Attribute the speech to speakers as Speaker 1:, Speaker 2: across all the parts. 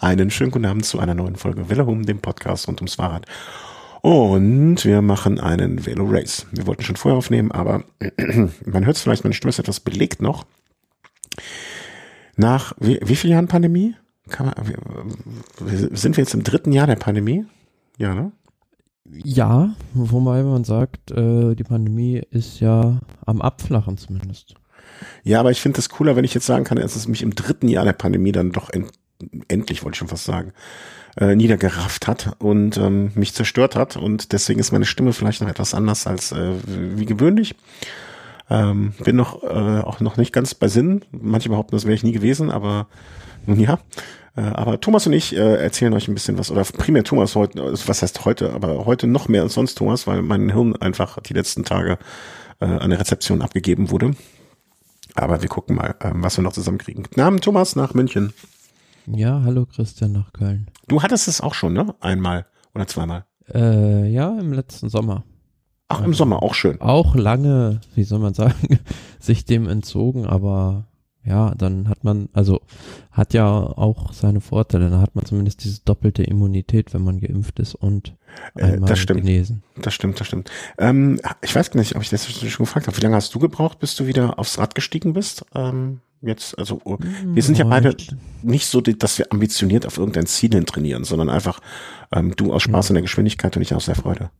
Speaker 1: Einen schönen guten Abend zu einer neuen Folge Vellohum, dem Podcast rund ums Fahrrad. Und wir machen einen Velo Race. Wir wollten schon vorher aufnehmen, aber man hört es vielleicht, meine Stimme ist etwas belegt noch. Nach wie, wie vielen Jahren Pandemie? Man, sind wir jetzt im dritten Jahr der Pandemie? Ja, ne?
Speaker 2: Ja, wobei man sagt, äh, die Pandemie ist ja am Abflachen zumindest.
Speaker 1: Ja, aber ich finde es cooler, wenn ich jetzt sagen kann, dass es mich im dritten Jahr der Pandemie dann doch end, endlich, wollte ich schon fast sagen, äh, niedergerafft hat und ähm, mich zerstört hat. Und deswegen ist meine Stimme vielleicht noch etwas anders als äh, wie gewöhnlich. Ähm, bin noch äh, auch noch nicht ganz bei Sinn. Manche behaupten, das wäre ich nie gewesen, aber nun ja. Äh, aber Thomas und ich äh, erzählen euch ein bisschen was, oder primär Thomas heute, was heißt heute, aber heute noch mehr als sonst Thomas, weil mein Hirn einfach die letzten Tage äh, an der Rezeption abgegeben wurde. Aber wir gucken mal, ähm, was wir noch zusammenkriegen. Namen Thomas nach München.
Speaker 2: Ja, hallo Christian nach Köln.
Speaker 1: Du hattest es auch schon, ne? Einmal oder zweimal?
Speaker 2: Äh, ja, im letzten Sommer.
Speaker 1: Ach, im Sommer, auch schön.
Speaker 2: Auch lange, wie soll man sagen, sich dem entzogen, aber ja, dann hat man, also hat ja auch seine Vorteile. Dann hat man zumindest diese doppelte Immunität, wenn man geimpft ist und
Speaker 1: äh, das stimmt. genesen. Das stimmt, das stimmt. Ähm, ich weiß nicht, ob ich das schon gefragt habe. Wie lange hast du gebraucht, bis du wieder aufs Rad gestiegen bist? Ähm, jetzt, also wir sind ja beide nicht so, dass wir ambitioniert auf irgendein Ziel hin trainieren, sondern einfach ähm, du aus Spaß in der Geschwindigkeit und ich aus der Freude.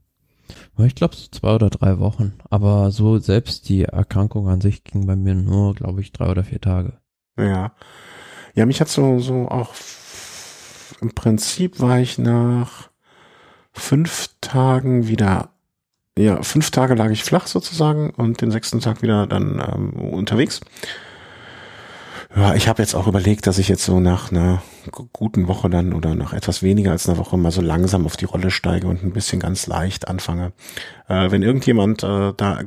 Speaker 2: Ich glaube so zwei oder drei Wochen. Aber so selbst die Erkrankung an sich ging bei mir nur, glaube ich, drei oder vier Tage.
Speaker 1: Ja. Ja, mich hat so, so auch im Prinzip war ich nach fünf Tagen wieder, ja, fünf Tage lag ich flach sozusagen und den sechsten Tag wieder dann ähm, unterwegs. Ja, ich habe jetzt auch überlegt, dass ich jetzt so nach einer guten Woche dann oder nach etwas weniger als einer Woche mal so langsam auf die Rolle steige und ein bisschen ganz leicht anfange. Äh, wenn irgendjemand äh, da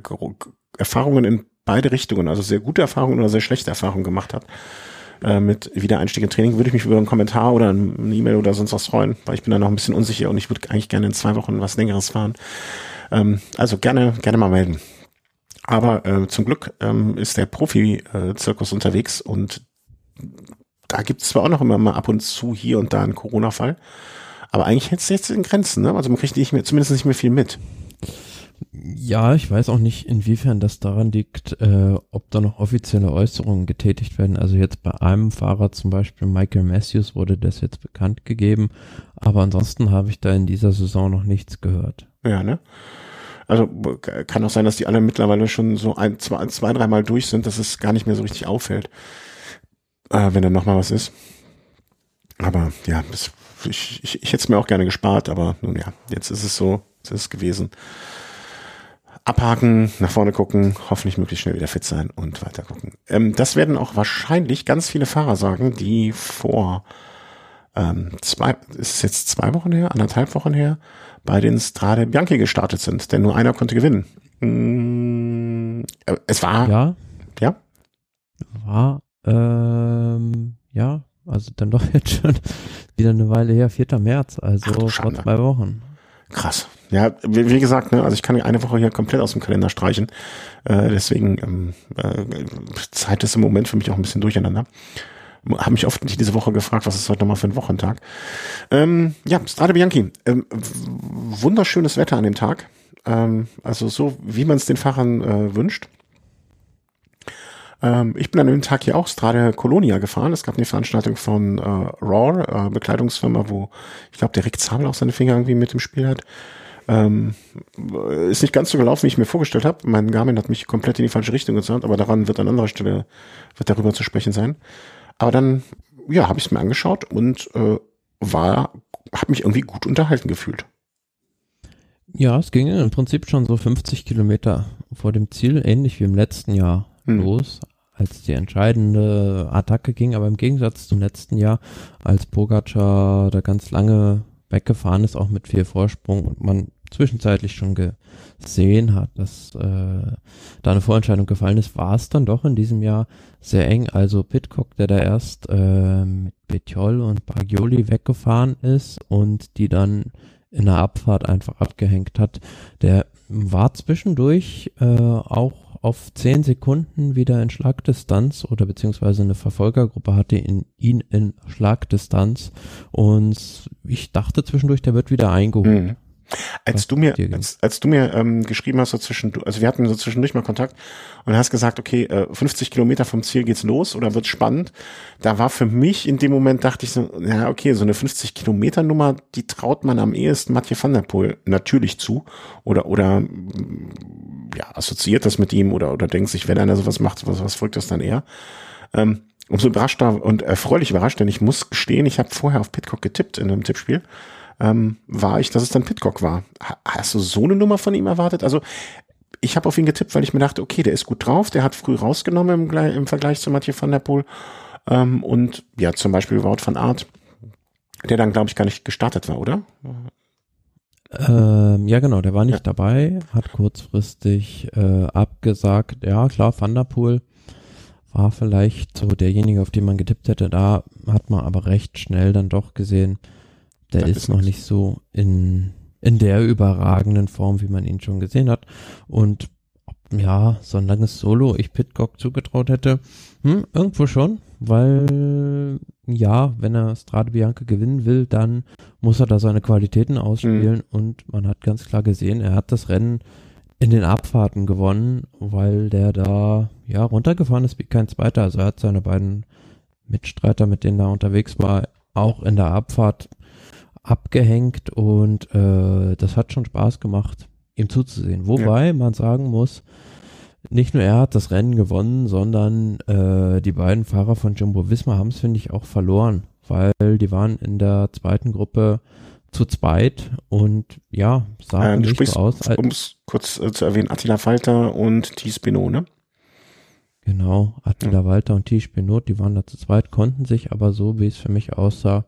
Speaker 1: Erfahrungen in beide Richtungen, also sehr gute Erfahrungen oder sehr schlechte Erfahrungen gemacht hat, äh, mit Wiedereinstieg in Training, würde ich mich über einen Kommentar oder eine E-Mail oder sonst was freuen, weil ich bin da noch ein bisschen unsicher und ich würde eigentlich gerne in zwei Wochen was längeres fahren. Ähm, also gerne, gerne mal melden. Aber äh, zum Glück ähm, ist der Profi-Zirkus unterwegs und da gibt es zwar auch noch immer mal ab und zu hier und da einen Corona-Fall, aber eigentlich hält es jetzt in Grenzen. Ne? Also man kriegt nicht mehr, zumindest nicht mehr viel mit.
Speaker 2: Ja, ich weiß auch nicht, inwiefern das daran liegt, äh, ob da noch offizielle Äußerungen getätigt werden. Also jetzt bei einem Fahrer zum Beispiel, Michael Matthews, wurde das jetzt bekannt gegeben. Aber ansonsten habe ich da in dieser Saison noch nichts gehört.
Speaker 1: Ja, ne? Also kann auch sein, dass die alle mittlerweile schon so ein, zwei, zwei dreimal durch sind, dass es gar nicht mehr so richtig auffällt, äh, wenn dann nochmal was ist. Aber ja, das, ich, ich, ich hätte es mir auch gerne gespart, aber nun ja, jetzt ist es so, jetzt ist es gewesen. Abhaken, nach vorne gucken, hoffentlich möglichst schnell wieder fit sein und weiter gucken. Ähm, das werden auch wahrscheinlich ganz viele Fahrer sagen, die vor ähm, zwei, ist es jetzt zwei Wochen her, anderthalb Wochen her, bei den Strade Bianchi gestartet sind, denn nur einer konnte gewinnen. Mm, äh, es war.
Speaker 2: Ja.
Speaker 1: Ja.
Speaker 2: War, ähm, ja, also dann doch jetzt schon wieder eine Weile her, 4. März, also Ach, vor zwei Wochen.
Speaker 1: Krass. Ja, wie, wie, gesagt, ne, also ich kann eine Woche hier komplett aus dem Kalender streichen. Äh, deswegen ähm, äh, Zeit ist im Moment für mich auch ein bisschen durcheinander habe mich oft diese Woche gefragt, was ist heute nochmal für ein Wochentag. Ähm, ja, Strade Bianchi. Ähm, wunderschönes Wetter an dem Tag. Ähm, also so, wie man es den Fahrern äh, wünscht. Ähm, ich bin an dem Tag hier auch Strade Colonia gefahren. Es gab eine Veranstaltung von äh, Raw, äh, Bekleidungsfirma, wo ich glaube, der Rick Zabel auch seine Finger irgendwie mit im Spiel hat. Ähm, ist nicht ganz so gelaufen, wie ich mir vorgestellt habe. Mein Garmin hat mich komplett in die falsche Richtung gezeigt, aber daran wird an anderer Stelle wird darüber zu sprechen sein. Aber dann, ja, habe ich es mir angeschaut und äh, war, habe mich irgendwie gut unterhalten gefühlt.
Speaker 2: Ja, es ging im Prinzip schon so 50 Kilometer vor dem Ziel, ähnlich wie im letzten Jahr hm. los, als die entscheidende Attacke ging. Aber im Gegensatz zum letzten Jahr, als Pogacar da ganz lange weggefahren ist, auch mit viel Vorsprung und man zwischenzeitlich schon gesehen hat, dass äh, da eine Vorentscheidung gefallen ist, war es dann doch in diesem Jahr sehr eng. Also Pitcock, der da erst äh, mit Betjol und Bagioli weggefahren ist und die dann in der Abfahrt einfach abgehängt hat, der war zwischendurch äh, auch auf zehn Sekunden wieder in Schlagdistanz oder beziehungsweise eine Verfolgergruppe hatte in, ihn in Schlagdistanz und ich dachte zwischendurch, der wird wieder eingeholt. Mhm.
Speaker 1: Als du mir, als, als du mir ähm, geschrieben hast, so zwischen, also wir hatten so zwischendurch mal Kontakt und hast gesagt, okay, äh, 50 Kilometer vom Ziel geht's los oder wird spannend. Da war für mich in dem Moment dachte ich so, ja okay, so eine 50 Kilometer Nummer, die traut man am ehesten Mathieu van der Poel natürlich zu oder oder ja assoziiert das mit ihm oder oder denkt sich, wenn einer sowas macht, was was folgt das dann eher? Ähm, umso überraschter und erfreulich überrascht, denn ich muss gestehen, ich habe vorher auf Pitcock getippt in einem Tippspiel ähm, war ich, dass es dann Pitcock war. Hast du so eine Nummer von ihm erwartet? Also ich habe auf ihn getippt, weil ich mir dachte, okay, der ist gut drauf, der hat früh rausgenommen im, im Vergleich zu Mathieu van der Poel. Ähm, und ja, zum Beispiel Wout van Art, der dann, glaube ich, gar nicht gestartet war, oder?
Speaker 2: Ähm, ja, genau, der war nicht ja. dabei, hat kurzfristig äh, abgesagt. Ja, klar, Van der Poel war vielleicht so derjenige, auf den man getippt hätte. Da hat man aber recht schnell dann doch gesehen, der ist noch nicht so in, in der überragenden Form, wie man ihn schon gesehen hat. Und ja, so ein langes Solo ich Pitcock zugetraut hätte, hm, irgendwo schon, weil ja, wenn er Strade Bianca gewinnen will, dann muss er da seine Qualitäten ausspielen mhm. und man hat ganz klar gesehen, er hat das Rennen in den Abfahrten gewonnen, weil der da ja runtergefahren ist wie kein zweiter. Also er hat seine beiden Mitstreiter, mit denen er unterwegs war, auch in der Abfahrt abgehängt und äh, das hat schon Spaß gemacht, ihm zuzusehen. Wobei ja. man sagen muss, nicht nur er hat das Rennen gewonnen, sondern äh, die beiden Fahrer von Jumbo Visma haben es, finde ich, auch verloren, weil die waren in der zweiten Gruppe zu zweit und ja, sahen äh, nicht so aus.
Speaker 1: Um es kurz äh, zu erwähnen, Attila Falter und Thies Benot, ne?
Speaker 2: Genau, Attila ja. Walter und Thies Benot, die waren da zu zweit, konnten sich aber so, wie es für mich aussah,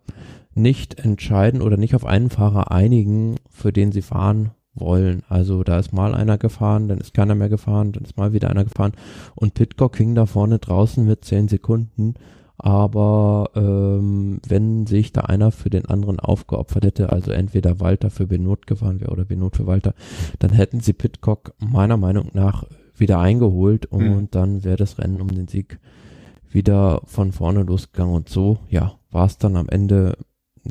Speaker 2: nicht entscheiden oder nicht auf einen Fahrer einigen, für den sie fahren wollen. Also da ist mal einer gefahren, dann ist keiner mehr gefahren, dann ist mal wieder einer gefahren und Pitcock hing da vorne draußen mit zehn Sekunden. Aber ähm, wenn sich da einer für den anderen aufgeopfert hätte, also entweder Walter für Benot gefahren wäre oder Benot für Walter, dann hätten sie Pitcock meiner Meinung nach wieder eingeholt und mhm. dann wäre das Rennen um den Sieg wieder von vorne losgegangen. Und so, ja, war es dann am Ende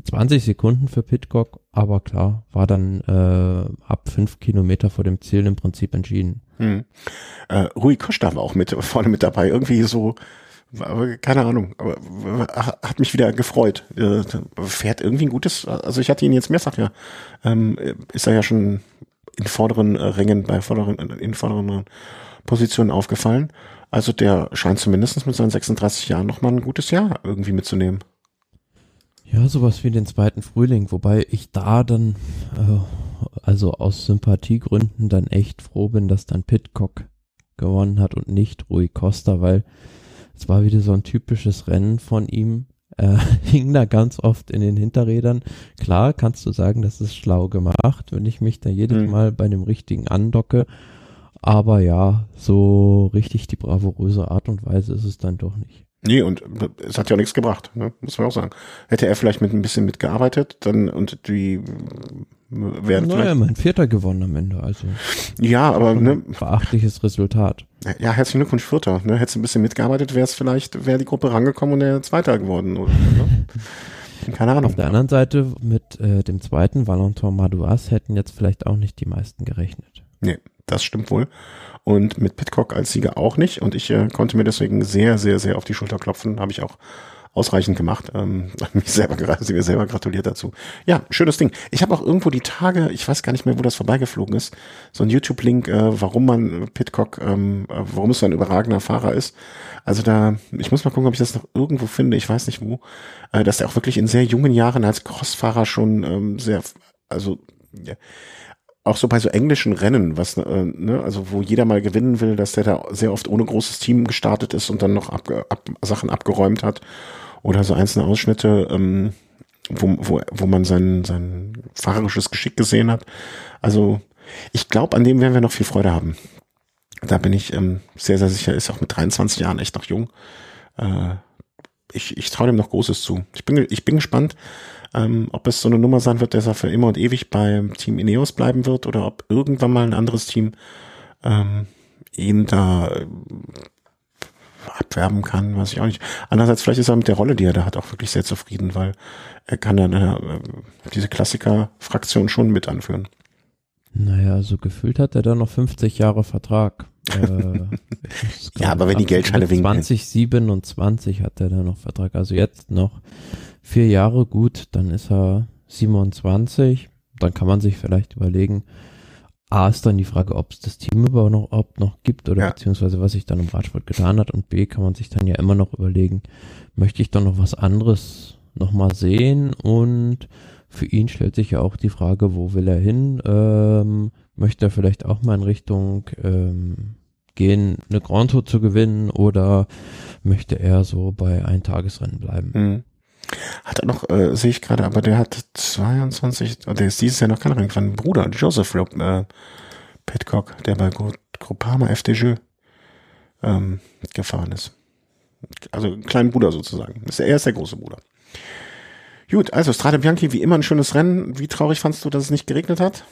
Speaker 2: 20 Sekunden für Pitcock, aber klar, war dann äh, ab fünf Kilometer vor dem Ziel im Prinzip entschieden. Hm.
Speaker 1: Äh, Rui Costa war auch mit vorne mit dabei, irgendwie so, keine Ahnung, aber hat mich wieder gefreut. Äh, fährt irgendwie ein gutes, also ich hatte ihn jetzt mehrfach ja, ähm, ist er ja schon in vorderen äh, Rängen, bei vorderen, in vorderen Positionen aufgefallen. Also der scheint zumindest mit seinen 36 Jahren nochmal ein gutes Jahr irgendwie mitzunehmen.
Speaker 2: Ja, sowas wie den zweiten Frühling, wobei ich da dann, äh, also aus Sympathiegründen dann echt froh bin, dass dann Pitcock gewonnen hat und nicht Rui Costa, weil es war wieder so ein typisches Rennen von ihm. Er hing da ganz oft in den Hinterrädern. Klar kannst du sagen, das ist schlau gemacht, wenn ich mich da jedes mhm. Mal bei dem richtigen andocke. Aber ja, so richtig die bravouröse Art und Weise ist es dann doch nicht.
Speaker 1: Nee, und es hat ja auch nichts gebracht, ne? muss man auch sagen. Hätte er vielleicht mit ein bisschen mitgearbeitet, dann und die
Speaker 2: wären naja, vielleicht. mein Vierter gewonnen am Ende, also.
Speaker 1: Ja, aber ne.
Speaker 2: Beachtliches Resultat.
Speaker 1: Ja, herzlichen Glückwunsch Vierter. Ne? Hättest du ein bisschen mitgearbeitet, wäre es vielleicht, wäre die Gruppe rangekommen und er Zweiter geworden. Oder, ne? Keine Ahnung.
Speaker 2: Auf der anderen Seite mit äh, dem zweiten Valentin Madouas hätten jetzt vielleicht auch nicht die meisten gerechnet.
Speaker 1: Nee, das stimmt wohl und mit Pitcock als Sieger auch nicht. Und ich äh, konnte mir deswegen sehr, sehr, sehr auf die Schulter klopfen. Habe ich auch ausreichend gemacht. Ähm, mich selber, sie mir selber gratuliert dazu. Ja, schönes Ding. Ich habe auch irgendwo die Tage, ich weiß gar nicht mehr, wo das vorbeigeflogen ist, so ein YouTube-Link, äh, warum man Pitcock, ähm, äh, warum es so ein überragender Fahrer ist. Also da, ich muss mal gucken, ob ich das noch irgendwo finde, ich weiß nicht wo, äh, dass er auch wirklich in sehr jungen Jahren als Crossfahrer schon ähm, sehr, also ja, auch so bei so englischen Rennen, was, äh, ne, also wo jeder mal gewinnen will, dass der da sehr oft ohne großes Team gestartet ist und dann noch ab, ab, Sachen abgeräumt hat. Oder so einzelne Ausschnitte, ähm, wo, wo, wo man sein, sein fahrerisches Geschick gesehen hat. Also ich glaube, an dem werden wir noch viel Freude haben. Da bin ich ähm, sehr, sehr sicher, ist auch mit 23 Jahren echt noch jung. Äh, ich, ich traue dem noch Großes zu. Ich bin, ich bin gespannt, ähm, ob es so eine Nummer sein wird, dass er für immer und ewig beim Team Ineos bleiben wird oder ob irgendwann mal ein anderes Team ähm, ihn da äh, abwerben kann, weiß ich auch nicht. Andererseits, vielleicht ist er mit der Rolle, die er da hat, auch wirklich sehr zufrieden, weil er kann dann äh, diese Klassiker-Fraktion schon mit anführen.
Speaker 2: Naja, so gefühlt hat er da noch 50 Jahre Vertrag. äh,
Speaker 1: ja, aber wenn die Geldscheine winken.
Speaker 2: 2027 hat er da noch Vertrag. Also jetzt noch vier Jahre gut, dann ist er 27. Dann kann man sich vielleicht überlegen, A ist dann die Frage, ob es das Team überhaupt noch gibt oder ja. beziehungsweise was sich dann im Radsport getan hat. Und B kann man sich dann ja immer noch überlegen, möchte ich dann noch was anderes nochmal sehen? Und für ihn stellt sich ja auch die Frage, wo will er hin? Ähm, möchte er vielleicht auch mal in Richtung ähm, gehen, eine Grand Tour zu gewinnen oder möchte er so bei Eintagesrennen bleiben?
Speaker 1: Mhm. Hat er noch, äh, sehe ich gerade, aber der hat 22, der ist dieses Jahr noch kein Ring Bruder, Joseph äh, Pitcock, der bei Groupama FDJ ähm, gefahren ist. Also ein kleiner Bruder sozusagen. Ist er ist der große Bruder. Gut, also Strade Bianchi, wie immer ein schönes Rennen. Wie traurig fandst du, dass es nicht geregnet hat?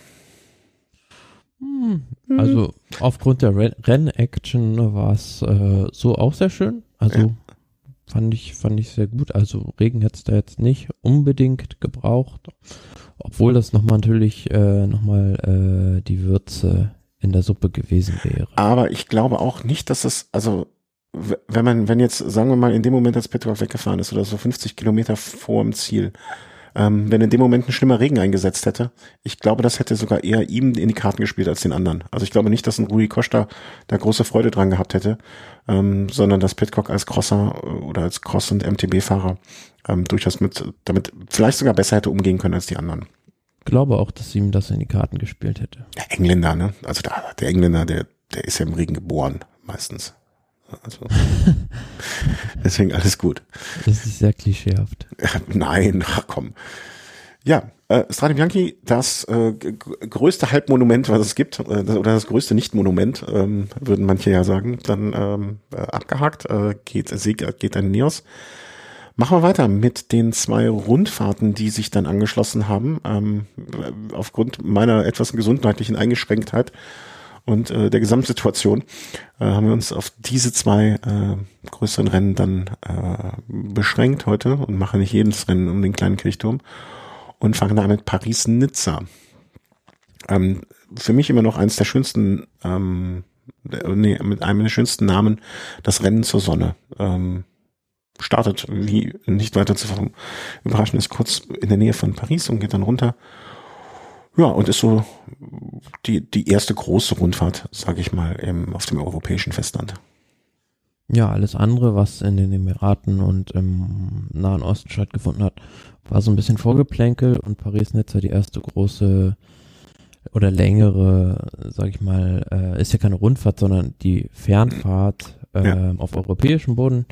Speaker 2: Hm, also aufgrund der Renn-Action war es äh, so auch sehr schön. Also ja. Fand ich, fand ich sehr gut. Also Regen hätte es da jetzt nicht unbedingt gebraucht. Obwohl das nochmal natürlich äh, nochmal äh, die Würze in der Suppe gewesen wäre.
Speaker 1: Aber ich glaube auch nicht, dass es, also wenn man, wenn jetzt, sagen wir mal, in dem Moment, als Petrov weggefahren ist oder so 50 Kilometer vor dem Ziel, ähm, wenn in dem Moment ein schlimmer Regen eingesetzt hätte, ich glaube, das hätte sogar eher ihm in die Karten gespielt als den anderen. Also ich glaube nicht, dass ein Rui Costa da große Freude dran gehabt hätte, ähm, sondern dass Pitcock als Crosser äh, oder als Cross- und MTB-Fahrer ähm, durchaus mit, damit vielleicht sogar besser hätte umgehen können als die anderen.
Speaker 2: Ich glaube auch, dass ihm das in die Karten gespielt hätte.
Speaker 1: Der Engländer, ne? Also der, der Engländer, der, der ist ja im Regen geboren, meistens. Also, deswegen alles gut.
Speaker 2: Das ist sehr klischeehaft.
Speaker 1: Nein, ach komm. Ja, äh, Strade Bianchi, das äh, größte Halbmonument, was es gibt, äh, oder das größte Nicht-Monument, ähm, würden manche ja sagen, dann ähm, äh, abgehakt, äh, geht, Sieg geht an Neos. Machen wir weiter mit den zwei Rundfahrten, die sich dann angeschlossen haben. Ähm, aufgrund meiner etwas gesundheitlichen Eingeschränktheit und äh, der Gesamtsituation äh, haben wir uns auf diese zwei äh, größeren Rennen dann äh, beschränkt heute und machen nicht jedes Rennen um den kleinen Kirchturm und fangen da mit Paris-Nizza. Ähm, für mich immer noch eines der schönsten, ähm, nee, mit einem der schönsten Namen, das Rennen zur Sonne. Ähm, startet, wie nicht weiter zu überraschen ist, kurz in der Nähe von Paris und geht dann runter ja, und ist so die, die erste große Rundfahrt, sage ich mal, im, auf dem europäischen Festland.
Speaker 2: Ja, alles andere, was in den Emiraten und im Nahen Osten stattgefunden hat, war so ein bisschen Vorgeplänkel und Paris-Nizza die erste große oder längere, sag ich mal, äh, ist ja keine Rundfahrt, sondern die Fernfahrt äh, ja. auf europäischem Boden.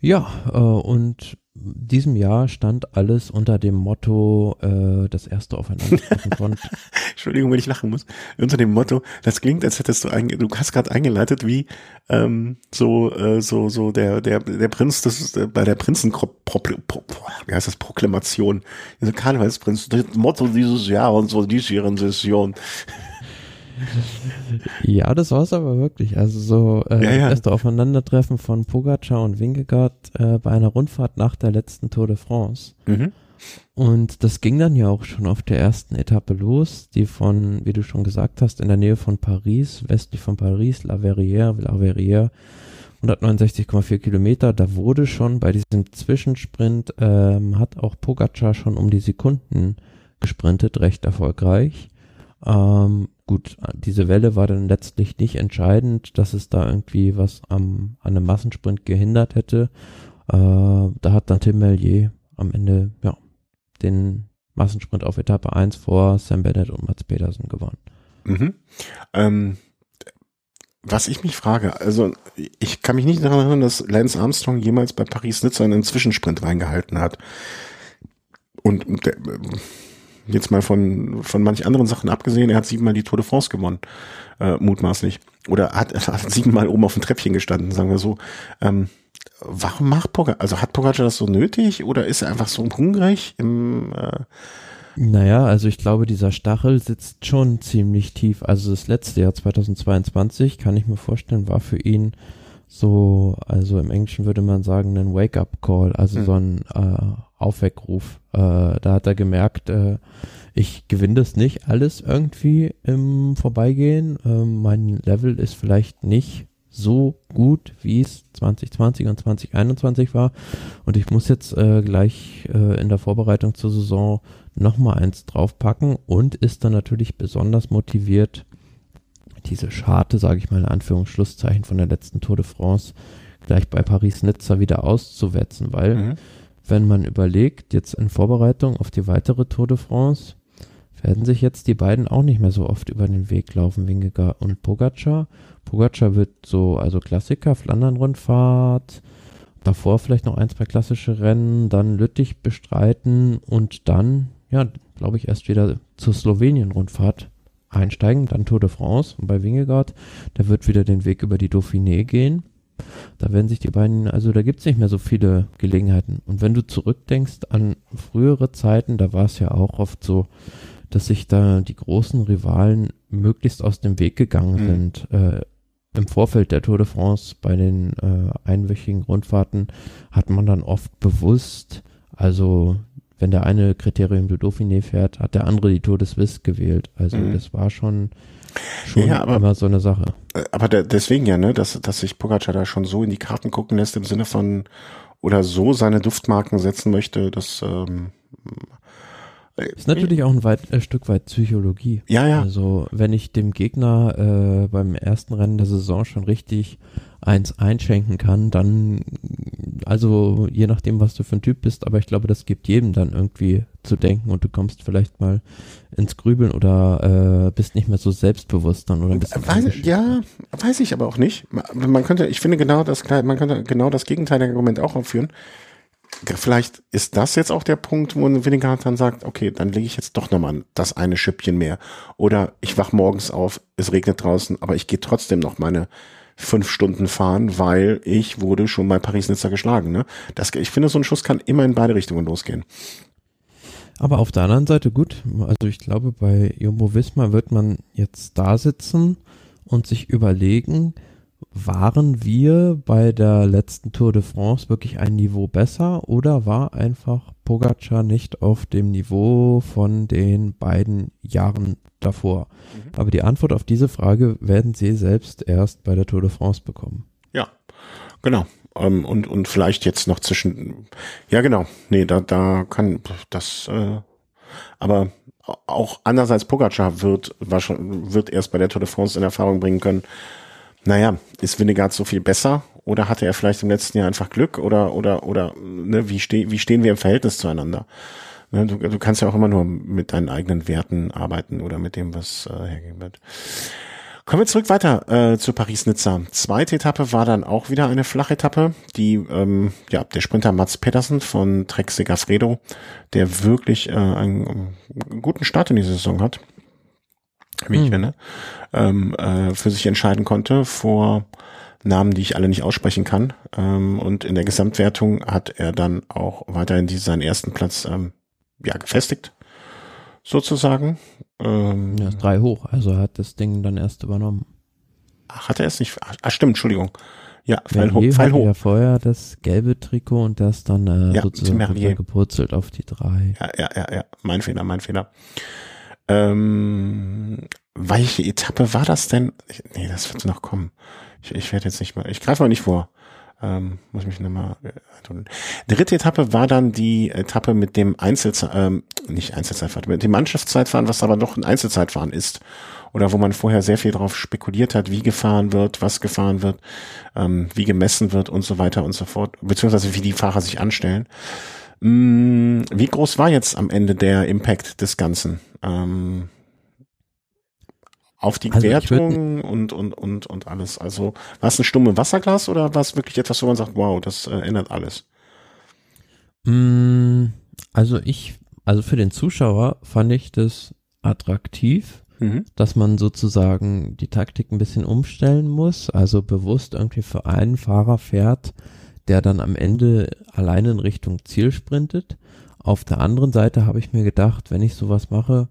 Speaker 2: Ja, äh, und diesem Jahr stand alles unter dem Motto äh, das erste Aufeinandertreffen von.
Speaker 1: Entschuldigung, wenn ich lachen muss. Unter dem Motto, das klingt, als hättest du einge du hast gerade eingeleitet wie ähm, so äh, so so der der der Prinz das äh, bei der Prinzen wie heißt das Proklamation, dieser Karnevalsprinz, das Motto dieses Jahr und so diesjährigen Session
Speaker 2: ja, das war es aber wirklich. Also so äh, ja, ja. das erste Aufeinandertreffen von Pogacar und Wingegaard äh, bei einer Rundfahrt nach der letzten Tour de France. Mhm. Und das ging dann ja auch schon auf der ersten Etappe los, die von, wie du schon gesagt hast, in der Nähe von Paris, westlich von Paris, La Verrière, La Verrière, 169,4 Kilometer. Da wurde schon bei diesem Zwischensprint, ähm, hat auch Pogacar schon um die Sekunden gesprintet, recht erfolgreich. Ähm, gut, diese Welle war dann letztlich nicht entscheidend, dass es da irgendwie was am, an einem Massensprint gehindert hätte. Äh, da hat dann Tim Mellier am Ende, ja, den Massensprint auf Etappe 1 vor Sam Bennett und Mats Pedersen gewonnen.
Speaker 1: Mhm. Ähm, was ich mich frage, also ich kann mich nicht daran erinnern, dass Lance Armstrong jemals bei Paris-Nizza einen Zwischensprint reingehalten hat. Und der, Jetzt mal von, von manch anderen Sachen abgesehen, er hat siebenmal die Tour de France gewonnen, äh, mutmaßlich. Oder hat, hat siebenmal oben auf dem Treppchen gestanden, sagen wir so. Ähm, warum macht Pogacar, also hat Pogacar das so nötig oder ist er einfach so hungrig im, äh,
Speaker 2: Naja, also ich glaube, dieser Stachel sitzt schon ziemlich tief. Also das letzte Jahr 2022, kann ich mir vorstellen, war für ihn so, also im Englischen würde man sagen, ein Wake-up-Call, also mhm. so ein äh, Aufweckruf. Äh, da hat er gemerkt, äh, ich gewinne das nicht alles irgendwie im Vorbeigehen. Äh, mein Level ist vielleicht nicht so gut, wie es 2020 und 2021 war. Und ich muss jetzt äh, gleich äh, in der Vorbereitung zur Saison nochmal eins draufpacken und ist dann natürlich besonders motiviert, diese Scharte, sage ich mal in Anführungsschlusszeichen von der letzten Tour de France, gleich bei Paris-Nizza wieder auszuwetzen, weil mhm. Wenn man überlegt, jetzt in Vorbereitung auf die weitere Tour de France, werden sich jetzt die beiden auch nicht mehr so oft über den Weg laufen, Wingegar und Pogacar. Pogacar wird so, also Klassiker, Flandern-Rundfahrt, davor vielleicht noch ein, zwei klassische Rennen, dann Lüttich bestreiten und dann, ja, glaube ich, erst wieder zur Slowenien-Rundfahrt einsteigen, dann Tour de France und bei Wingegaard, der wird wieder den Weg über die Dauphiné gehen. Da werden sich die beiden, also da gibt es nicht mehr so viele Gelegenheiten. Und wenn du zurückdenkst an frühere Zeiten, da war es ja auch oft so, dass sich da die großen Rivalen möglichst aus dem Weg gegangen mhm. sind. Äh, Im Vorfeld der Tour de France bei den äh, einwöchigen Rundfahrten hat man dann oft bewusst, also wenn der eine Kriterium du Dauphiné fährt, hat der andere die Tour de Suisse gewählt. Also mhm. das war schon, schon ja, aber, immer so eine Sache.
Speaker 1: Äh, aber der, deswegen ja, ne, dass, dass sich Pogacar da schon so in die Karten gucken lässt im Sinne von oder so seine Duftmarken setzen möchte, das ähm,
Speaker 2: ist natürlich auch ein weit, ein Stück weit Psychologie.
Speaker 1: Ja, ja.
Speaker 2: Also wenn ich dem Gegner äh, beim ersten Rennen der Saison schon richtig eins einschenken kann, dann, also je nachdem, was du für ein Typ bist, aber ich glaube, das gibt jedem dann irgendwie zu denken und du kommst vielleicht mal ins Grübeln oder äh, bist nicht mehr so selbstbewusst dann oder ein bisschen.
Speaker 1: Weiß, ja, weiß ich aber auch nicht. Man könnte, ich finde genau das, man könnte genau das Gegenteil der Argument auch aufführen vielleicht ist das jetzt auch der Punkt, wo ein Winnegard dann sagt, okay, dann lege ich jetzt doch nochmal das eine Schippchen mehr. Oder ich wach morgens auf, es regnet draußen, aber ich gehe trotzdem noch meine fünf Stunden fahren, weil ich wurde schon bei Paris-Nizza geschlagen. Ne? Das, ich finde, so ein Schuss kann immer in beide Richtungen losgehen.
Speaker 2: Aber auf der anderen Seite gut. Also ich glaube, bei Jumbo Wismar wird man jetzt da sitzen und sich überlegen, waren wir bei der letzten Tour de France wirklich ein Niveau besser oder war einfach Pogacar nicht auf dem Niveau von den beiden Jahren davor? Mhm. Aber die Antwort auf diese Frage werden Sie selbst erst bei der Tour de France bekommen.
Speaker 1: Ja, genau. Ähm, und, und vielleicht jetzt noch zwischen, ja genau, nee, da, da kann das, äh, aber auch andererseits Pogacar wird, wird erst bei der Tour de France in Erfahrung bringen können, naja, ist Winnegard so viel besser oder hatte er vielleicht im letzten Jahr einfach Glück oder oder oder ne, wie, ste wie stehen wir im Verhältnis zueinander? Ne, du, du kannst ja auch immer nur mit deinen eigenen Werten arbeiten oder mit dem, was äh, hergegeben wird. Kommen wir zurück weiter äh, zu Paris-Nizza. Zweite Etappe war dann auch wieder eine Flachetappe, die ähm, ja der Sprinter Mats Pedersen von Trek Segafredo, der wirklich äh, einen, einen guten Start in die Saison hat, wie ich hm. finde, ähm, äh, für sich entscheiden konnte vor Namen, die ich alle nicht aussprechen kann. Ähm, und in der Gesamtwertung hat er dann auch weiterhin diesen, seinen ersten Platz ähm, ja gefestigt, sozusagen.
Speaker 2: Ähm, ja, ist drei hoch, also er hat das Ding dann erst übernommen.
Speaker 1: Ach, hat er es nicht? Ach, stimmt, Entschuldigung. Ja,
Speaker 2: Pfeil hoch. Pfeil hoch. ja vorher das gelbe Trikot und das dann äh, ja, sozusagen gepurzelt auf die drei.
Speaker 1: Ja, ja, ja, ja, mein Fehler, mein Fehler. Ähm, welche Etappe war das denn? Ich, nee, das wird noch kommen. Ich, ich werde jetzt nicht mal, ich greife mal nicht vor. Ähm, muss mich nochmal äh. Dritte Etappe war dann die Etappe mit dem Einzelzeit, ähm, nicht Einzelzeitfahren, mit dem Mannschaftszeitfahren, was aber doch ein Einzelzeitfahren ist. Oder wo man vorher sehr viel darauf spekuliert hat, wie gefahren wird, was gefahren wird, ähm, wie gemessen wird und so weiter und so fort, beziehungsweise wie die Fahrer sich anstellen. Mm, wie groß war jetzt am Ende der Impact des Ganzen? Ähm, auf die also Wertung und, und, und, und alles. Also war es ein stumme Wasserglas oder war es wirklich etwas, wo man sagt, wow, das äh, ändert alles?
Speaker 2: Mm, also ich, also für den Zuschauer fand ich das attraktiv, mhm. dass man sozusagen die Taktik ein bisschen umstellen muss, also bewusst irgendwie für einen Fahrer fährt, der dann am Ende alleine in Richtung Ziel sprintet. Auf der anderen Seite habe ich mir gedacht, wenn ich sowas mache,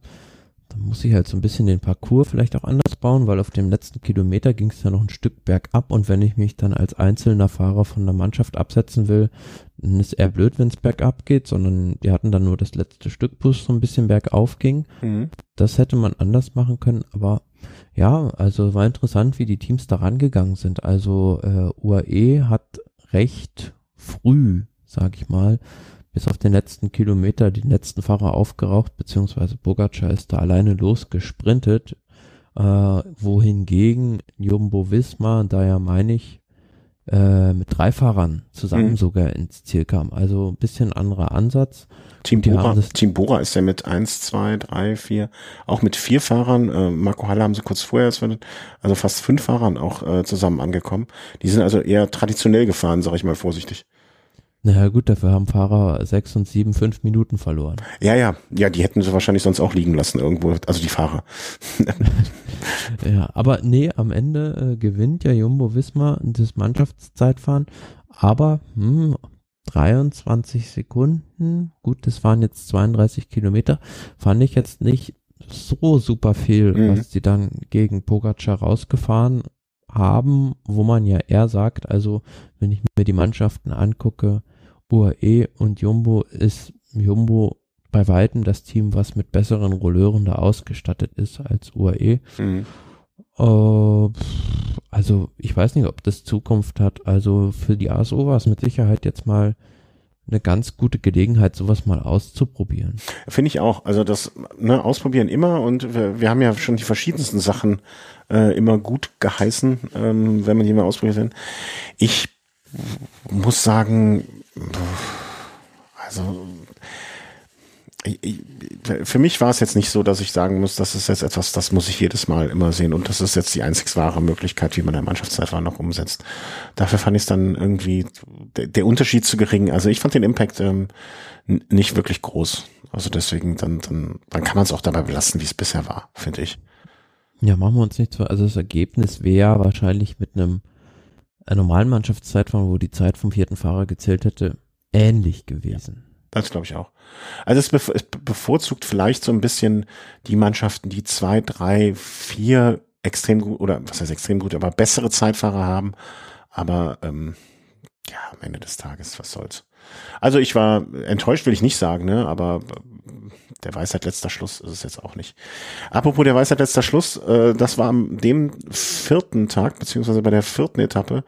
Speaker 2: dann muss ich halt so ein bisschen den Parcours vielleicht auch anders bauen, weil auf dem letzten Kilometer ging es ja noch ein Stück bergab und wenn ich mich dann als einzelner Fahrer von der Mannschaft absetzen will, dann ist eher blöd, wenn es bergab geht, sondern die hatten dann nur das letzte Stück, wo es so ein bisschen bergauf ging. Mhm. Das hätte man anders machen können, aber ja, also war interessant, wie die Teams da rangegangen sind. Also äh, UAE hat recht früh, sag ich mal, bis auf den letzten Kilometer den letzten Fahrer aufgeraucht, beziehungsweise Bogacar ist da alleine losgesprintet, äh, wohingegen Jumbo Wismar, da ja meine ich, äh, mit drei Fahrern zusammen mhm. sogar ins Ziel kam. Also ein bisschen anderer Ansatz.
Speaker 1: Team Bora, Team Bora ist ja mit eins, zwei, drei, vier, auch mit vier Fahrern, äh, Marco Halle haben sie kurz vorher, also fast fünf Fahrern auch äh, zusammen angekommen. Die sind also eher traditionell gefahren, sage ich mal vorsichtig.
Speaker 2: Naja gut, dafür haben Fahrer sechs und sieben, fünf Minuten verloren.
Speaker 1: Ja, ja, ja, die hätten sie wahrscheinlich sonst auch liegen lassen irgendwo, also die Fahrer.
Speaker 2: ja, aber nee, am Ende äh, gewinnt ja Jumbo Wismar das Mannschaftszeitfahren, aber hm, 23 Sekunden, gut, das waren jetzt 32 Kilometer, fand ich jetzt nicht so super viel, mhm. was die dann gegen Pogacar rausgefahren haben, wo man ja eher sagt, also wenn ich mir die Mannschaften angucke, UAE und Jumbo ist Jumbo bei weitem das Team, was mit besseren Rolleuren da ausgestattet ist als UAE. Mhm. Äh, also ich weiß nicht, ob das Zukunft hat. Also für die ASO war es mit Sicherheit jetzt mal eine ganz gute Gelegenheit, sowas mal auszuprobieren.
Speaker 1: Finde ich auch. Also das ne, ausprobieren immer und wir, wir haben ja schon die verschiedensten Sachen äh, immer gut geheißen, ähm, wenn man die mal ausprobiert. Ich muss sagen, also für mich war es jetzt nicht so, dass ich sagen muss, das ist jetzt etwas, das muss ich jedes Mal immer sehen und das ist jetzt die einzig wahre Möglichkeit, wie man der Mannschaftszeitfahren noch umsetzt. Dafür fand ich es dann irgendwie der, der, Unterschied zu gering. Also ich fand den Impact ähm, nicht wirklich groß. Also deswegen dann dann dann kann man es auch dabei belassen, wie es bisher war, finde ich.
Speaker 2: Ja, machen wir uns nicht so. Also das Ergebnis wäre wahrscheinlich mit einem, einem normalen Mannschaftszeitfahren, wo die Zeit vom vierten Fahrer gezählt hätte, ähnlich gewesen. Ja.
Speaker 1: Das glaube ich auch. Also es, be es bevorzugt vielleicht so ein bisschen die Mannschaften, die zwei, drei, vier extrem gut oder was heißt extrem gut, aber bessere Zeitfahrer haben. Aber ähm, ja, am Ende des Tages, was soll's. Also ich war enttäuscht, will ich nicht sagen, ne? Aber der Weisheit letzter Schluss ist es jetzt auch nicht. Apropos der Weisheit letzter Schluss, äh, das war am dem vierten Tag, beziehungsweise bei der vierten Etappe,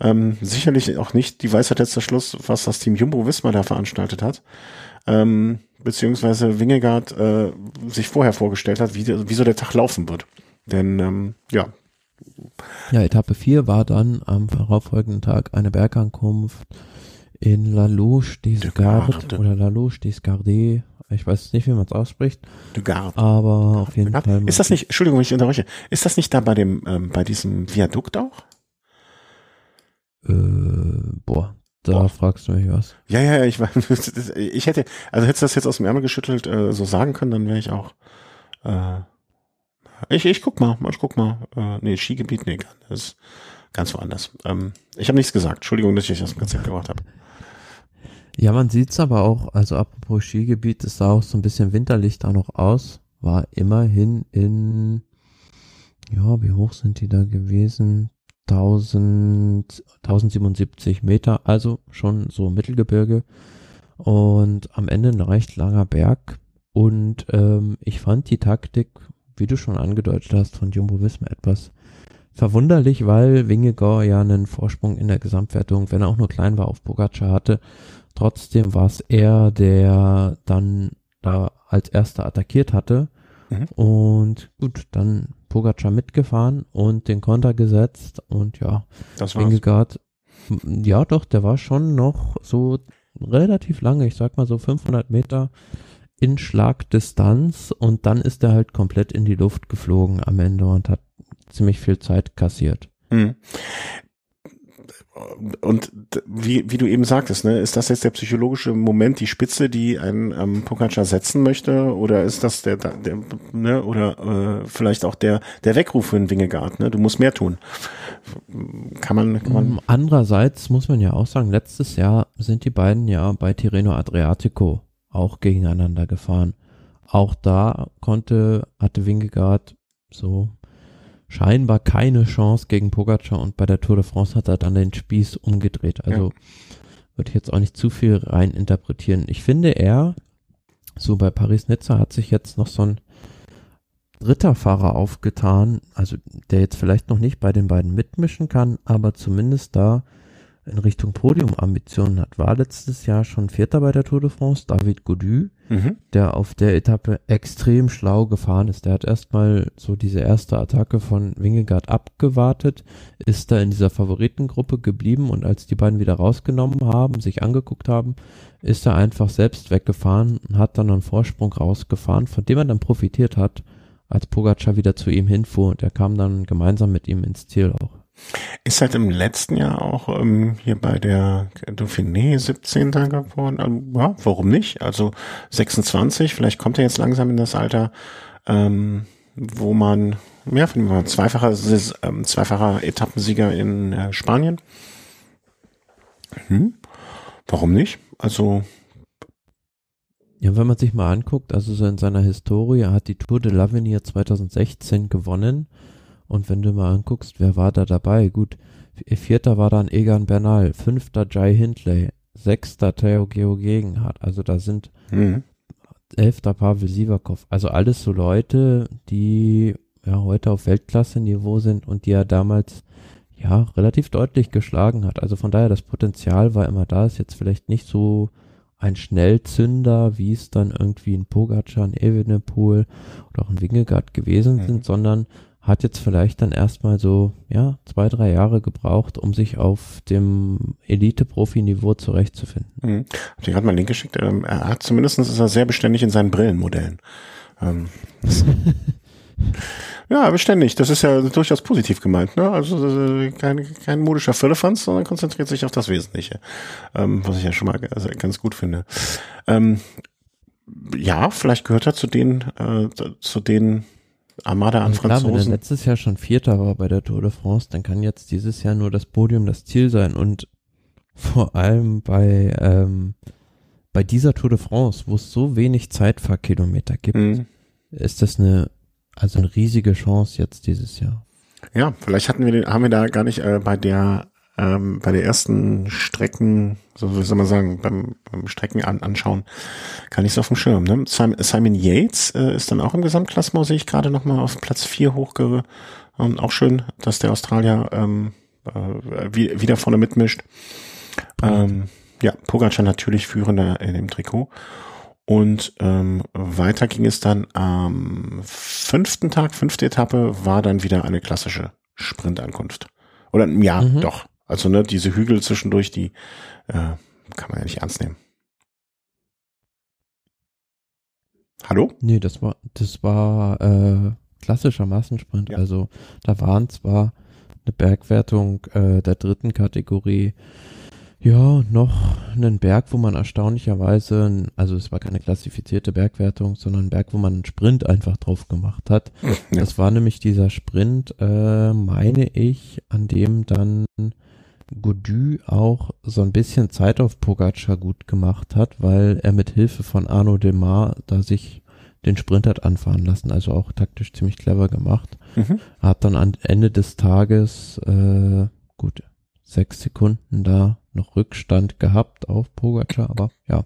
Speaker 1: ähm, sicherlich auch nicht die Weisheit letzter Schluss, was das Team Jumbo Wismar da veranstaltet hat. Ähm, beziehungsweise Wingegaard äh, sich vorher vorgestellt hat, wie, wie so der Tag laufen wird. Denn ähm, ja.
Speaker 2: Ja, Etappe 4 war dann am darauffolgenden Tag eine Bergankunft in La Louche des Gardes oder La Louche des Gardes, ich weiß nicht, wie man es ausspricht.
Speaker 1: Du Garde.
Speaker 2: Aber auf jeden Fall.
Speaker 1: Ist das nicht, Entschuldigung, wenn ich unterbreche, ist das nicht da bei dem, ähm, bei diesem Viadukt auch?
Speaker 2: Äh, boah, da boah. fragst du mich was.
Speaker 1: Ja, ja, ich, ich hätte, also hättest du das jetzt aus dem Ärmel geschüttelt äh, so sagen können, dann wäre ich auch, äh, ich, ich guck mal, ich guck mal, äh, nee, Skigebiet, nee, das ist ganz woanders. Ähm, ich habe nichts gesagt, Entschuldigung, dass ich das Konzept gemacht habe.
Speaker 2: Ja, man sieht's aber auch, also apropos Skigebiet, es sah auch so ein bisschen winterlich da noch aus, war immerhin in, ja, wie hoch sind die da gewesen? 1000, 1077 Meter, also schon so Mittelgebirge und am Ende ein recht langer Berg und ähm, ich fand die Taktik, wie du schon angedeutet hast, von Jumbo Visma etwas verwunderlich, weil Wingegor ja einen Vorsprung in der Gesamtwertung, wenn er auch nur klein war, auf Pogacar hatte Trotzdem war es er, der dann da als erster attackiert hatte. Mhm. Und gut, dann Pogacar mitgefahren und den Konter gesetzt und ja,
Speaker 1: das war's.
Speaker 2: ja doch, der war schon noch so relativ lange, ich sag mal so 500 Meter in Schlagdistanz und dann ist er halt komplett in die Luft geflogen am Ende und hat ziemlich viel Zeit kassiert. Mhm
Speaker 1: und wie, wie du eben sagtest, ne, ist das jetzt der psychologische Moment, die Spitze, die ein ähm, Pogacar setzen möchte, oder ist das der, der ne, oder äh, vielleicht auch der der Weckruf für den Wingegaard, ne? Du musst mehr tun. Kann man, kann man.
Speaker 2: Andererseits muss man ja auch sagen, letztes Jahr sind die beiden ja bei Tirreno Adriatico auch gegeneinander gefahren. Auch da konnte, hatte Wingegaard so scheinbar keine Chance gegen Pogacar und bei der Tour de France hat er dann den Spieß umgedreht. Also ja. würde ich jetzt auch nicht zu viel rein interpretieren. Ich finde er, so bei Paris-Nizza hat sich jetzt noch so ein dritter Fahrer aufgetan, also der jetzt vielleicht noch nicht bei den beiden mitmischen kann, aber zumindest da in Richtung Podium-Ambitionen hat, war letztes Jahr schon Vierter bei der Tour de France, David Gaudu, mhm. der auf der Etappe extrem schlau gefahren ist. Der hat erstmal so diese erste Attacke von Wingegaard abgewartet, ist da in dieser Favoritengruppe geblieben und als die beiden wieder rausgenommen haben, sich angeguckt haben, ist er einfach selbst weggefahren und hat dann einen Vorsprung rausgefahren, von dem er dann profitiert hat, als Pogacar wieder zu ihm hinfuhr und er kam dann gemeinsam mit ihm ins Ziel auch.
Speaker 1: Ist halt im letzten Jahr auch ähm, hier bei der Dauphiné 17. geworden. Ähm, ja, warum nicht? Also 26, vielleicht kommt er jetzt langsam in das Alter, ähm, wo man, ja, man zweifacher, ähm, zweifacher Etappensieger in äh, Spanien. Hm, warum nicht? Also
Speaker 2: ja, wenn man sich mal anguckt, also so in seiner Historie, hat die Tour de l'Avenir 2016 gewonnen und wenn du mal anguckst, wer war da dabei? Gut, vierter war dann Egan Bernal, fünfter Jai Hindley, sechster Theo Geoghegenhardt. Also da sind mhm. elfter Pavel Sivakov. Also alles so Leute, die ja heute auf Weltklasse-Niveau sind und die er damals ja relativ deutlich geschlagen hat. Also von daher das Potenzial war immer da. Ist jetzt vielleicht nicht so ein Schnellzünder, wie es dann irgendwie ein Pogacar, ein Evenepoel oder auch ein Wingegaard gewesen mhm. sind, sondern hat jetzt vielleicht dann erstmal so, ja, zwei, drei Jahre gebraucht, um sich auf dem Elite-Profi-Niveau zurechtzufinden.
Speaker 1: Mhm. Hab dir gerade mal einen Link geschickt. Ähm, er hat zumindest ist er sehr beständig in seinen Brillenmodellen. Ähm, ja, beständig. Das ist ja durchaus positiv gemeint. Ne? Also äh, kein, kein modischer Firlefanz, sondern konzentriert sich auf das Wesentliche. Ähm, was ich ja schon mal also ganz gut finde. Ähm, ja, vielleicht gehört er zu den, äh, zu den Armada an Franzosen. Klar, wenn
Speaker 2: er letztes Jahr schon Vierter war bei der Tour de France, dann kann jetzt dieses Jahr nur das Podium das Ziel sein und vor allem bei ähm, bei dieser Tour de France, wo es so wenig Zeitfahrkilometer gibt, mhm. ist das eine also eine riesige Chance jetzt dieses Jahr.
Speaker 1: Ja, vielleicht hatten wir den, haben wir da gar nicht äh, bei der ähm, bei der ersten Strecken, so wie soll man sagen, beim, beim Strecken an, anschauen, kann ich so auf dem Schirm. Ne? Simon, Simon Yates äh, ist dann auch im Gesamtklassement, sehe ich gerade nochmal auf Platz 4 hochge und auch schön, dass der Australier ähm, äh, wie, wieder vorne mitmischt. Ähm, ja, Pogacar natürlich führender in dem Trikot. Und ähm, weiter ging es dann am fünften Tag, fünfte Etappe, war dann wieder eine klassische Sprintankunft. Oder ja, mhm. doch. Also ne, diese Hügel zwischendurch, die äh, kann man ja nicht ernst nehmen. Hallo?
Speaker 2: Nee, das war das war äh, klassischer Massensprint. Ja. Also da waren zwar eine Bergwertung äh, der dritten Kategorie ja, noch einen Berg, wo man erstaunlicherweise, also es war keine klassifizierte Bergwertung, sondern ein Berg, wo man einen Sprint einfach drauf gemacht hat. Ja. Das war nämlich dieser Sprint, äh, meine ich, an dem dann Gaudu auch so ein bisschen Zeit auf Pogacar gut gemacht hat, weil er mit Hilfe von Arno Demar da sich den Sprint hat anfahren lassen, also auch taktisch ziemlich clever gemacht. Mhm. Hat dann am Ende des Tages äh, gut sechs Sekunden da noch Rückstand gehabt auf Pogacar, aber ja,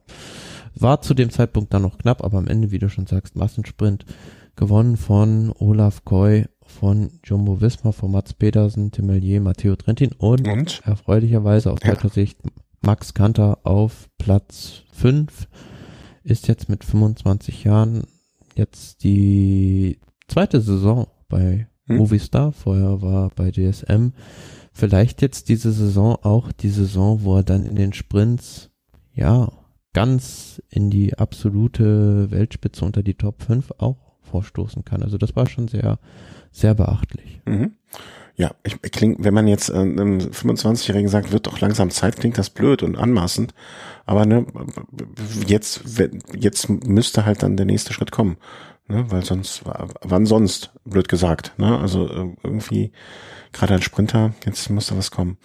Speaker 2: war zu dem Zeitpunkt dann noch knapp, aber am Ende, wie du schon sagst, Massensprint gewonnen von Olaf Koy, von Jumbo Wismar, von Mats Pedersen, Tim Melier, Matteo Trentin und, und? erfreulicherweise aus ja. deutscher Sicht Max Kanter auf Platz 5, ist jetzt mit 25 Jahren jetzt die zweite Saison bei hm. Movistar, vorher war bei DSM vielleicht jetzt diese Saison auch die Saison, wo er dann in den Sprints, ja, ganz in die absolute Weltspitze unter die Top 5 auch vorstoßen kann. Also das war schon sehr, sehr beachtlich.
Speaker 1: Mhm. Ja, ich, ich klingt, wenn man jetzt äh, einem 25-Jährigen sagt, wird doch langsam Zeit, klingt das blöd und anmaßend. Aber ne, jetzt, jetzt müsste halt dann der nächste Schritt kommen. Ne, weil sonst, wann sonst, blöd gesagt. Ne? Also äh, irgendwie Gerade ein Sprinter, jetzt muss da was kommen.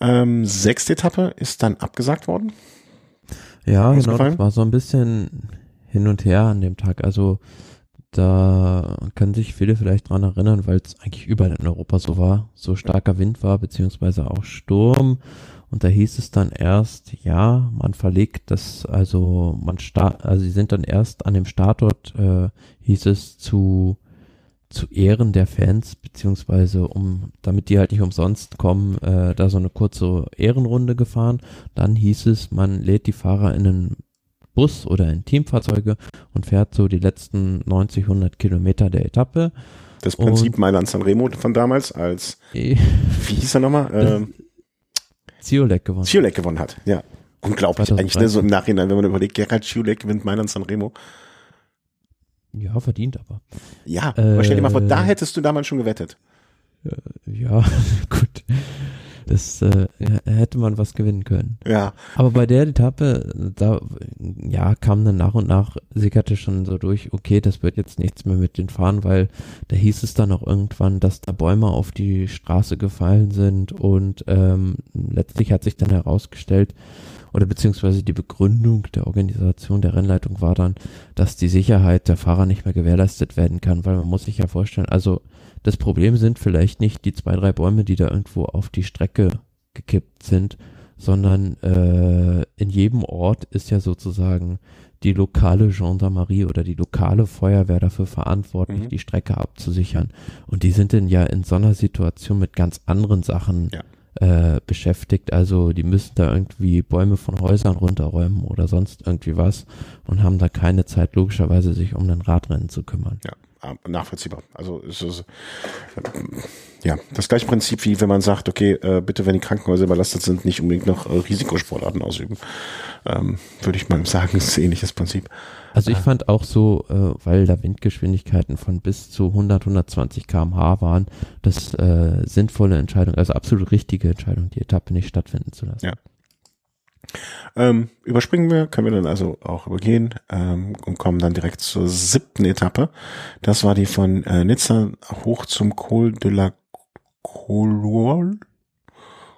Speaker 1: Ähm, sechste Etappe ist dann abgesagt worden.
Speaker 2: Ja, genau, das war so ein bisschen hin und her an dem Tag. Also da können sich viele vielleicht dran erinnern, weil es eigentlich überall in Europa so war, so starker Wind war, beziehungsweise auch Sturm. Und da hieß es dann erst, ja, man verlegt das, also man start, also sie sind dann erst an dem Startort, äh, hieß es zu zu Ehren der Fans, beziehungsweise um, damit die halt nicht umsonst kommen, äh, da so eine kurze Ehrenrunde gefahren. Dann hieß es, man lädt die Fahrer in einen Bus oder in Teamfahrzeuge und fährt so die letzten 90, 100 Kilometer der Etappe.
Speaker 1: Das Prinzip Mailand Sanremo von damals als, wie hieß er nochmal? Ähm,
Speaker 2: Ziolek gewonnen.
Speaker 1: Ziolek gewonnen hat, ja. Unglaublich eigentlich, ne? so im Nachhinein, wenn man überlegt, Gerhard Ziolek gewinnt Mailand Sanremo.
Speaker 2: Ja, verdient aber.
Speaker 1: Ja, äh, aber stell dir mal vor, da hättest du damals schon gewettet.
Speaker 2: Ja, gut das äh, hätte man was gewinnen können.
Speaker 1: Ja.
Speaker 2: Aber bei der Etappe, da ja, kam dann nach und nach, sickerte schon so durch, okay, das wird jetzt nichts mehr mit den Fahren, weil da hieß es dann auch irgendwann, dass da Bäume auf die Straße gefallen sind und ähm, letztlich hat sich dann herausgestellt, oder beziehungsweise die Begründung der Organisation der Rennleitung war dann, dass die Sicherheit der Fahrer nicht mehr gewährleistet werden kann, weil man muss sich ja vorstellen, also das Problem sind vielleicht nicht die zwei, drei Bäume, die da irgendwo auf die Strecke gekippt sind, sondern äh, in jedem Ort ist ja sozusagen die lokale Gendarmerie oder die lokale Feuerwehr dafür verantwortlich, mhm. die Strecke abzusichern. Und die sind dann ja in so einer Situation mit ganz anderen Sachen ja. Äh, beschäftigt. Also die müssen da irgendwie Bäume von Häusern runterräumen oder sonst irgendwie was und haben da keine Zeit, logischerweise sich um ein Radrennen zu kümmern.
Speaker 1: Ja nachvollziehbar. Also es ist ja das gleiche Prinzip wie wenn man sagt, okay, äh, bitte, wenn die Krankenhäuser überlastet sind, nicht unbedingt noch äh, Risikosportarten ausüben. Ähm, würde ich mal sagen, ist ein ähnliches Prinzip.
Speaker 2: Also ich fand auch so, äh, weil da Windgeschwindigkeiten von bis zu 100, 120 kmh waren, das äh, sinnvolle Entscheidung, also absolut richtige Entscheidung, die Etappe nicht stattfinden zu lassen.
Speaker 1: Ja. Ähm, überspringen wir, können wir dann also auch übergehen ähm, und kommen dann direkt zur siebten Etappe. Das war die von äh, Nizza hoch zum Col de la Color.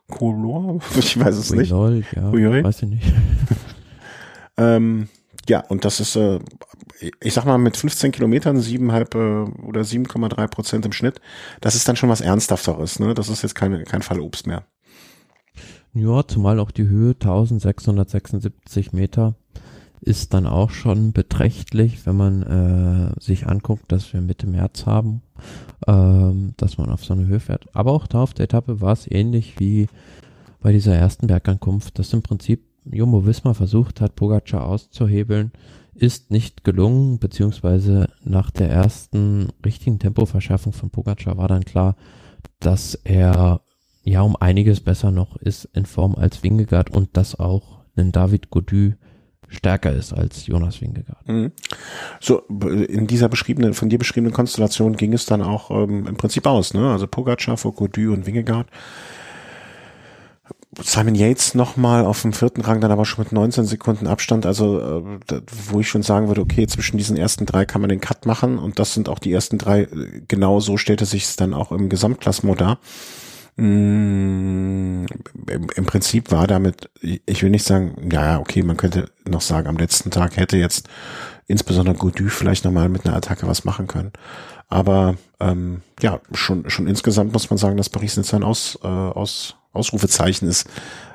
Speaker 1: Color? Ich weiß es nicht.
Speaker 2: Lol, ja, weiß ich nicht.
Speaker 1: ähm, ja, und das ist, äh, ich sag mal, mit 15 Kilometern, 7,5 äh, oder 7,3 Prozent im Schnitt, das ist dann schon was Ernsthafteres. Ne? Das ist jetzt kein, kein Fall Obst mehr.
Speaker 2: Ja, zumal auch die Höhe 1676 Meter ist dann auch schon beträchtlich, wenn man äh, sich anguckt, dass wir Mitte März haben, ähm, dass man auf so eine Höhe fährt. Aber auch da auf der Etappe war es ähnlich wie bei dieser ersten Bergankunft, dass im Prinzip Jumbo Wismar versucht hat, Pogacar auszuhebeln, ist nicht gelungen, beziehungsweise nach der ersten richtigen Tempoverschärfung von Pogacar war dann klar, dass er ja um einiges besser noch ist in Form als Wingegaard und dass auch ein David Godu stärker ist als Jonas Wingegaard. Mhm.
Speaker 1: So, in dieser beschriebenen, von dir beschriebenen Konstellation ging es dann auch ähm, im Prinzip aus, ne? Also Pogacar vor Godu und Wingegaard. Simon Yates nochmal auf dem vierten Rang, dann aber schon mit 19 Sekunden Abstand, also äh, wo ich schon sagen würde, okay, zwischen diesen ersten drei kann man den Cut machen und das sind auch die ersten drei, genau so stellte sich es dann auch im Gesamtklassement dar. Mm, Im Prinzip war damit, ich will nicht sagen, ja, okay, man könnte noch sagen, am letzten Tag hätte jetzt insbesondere Gaudu vielleicht nochmal mit einer Attacke was machen können. Aber ähm, ja, schon, schon insgesamt muss man sagen, dass Paris-Nizza ein Aus, äh, Aus, Ausrufezeichen ist,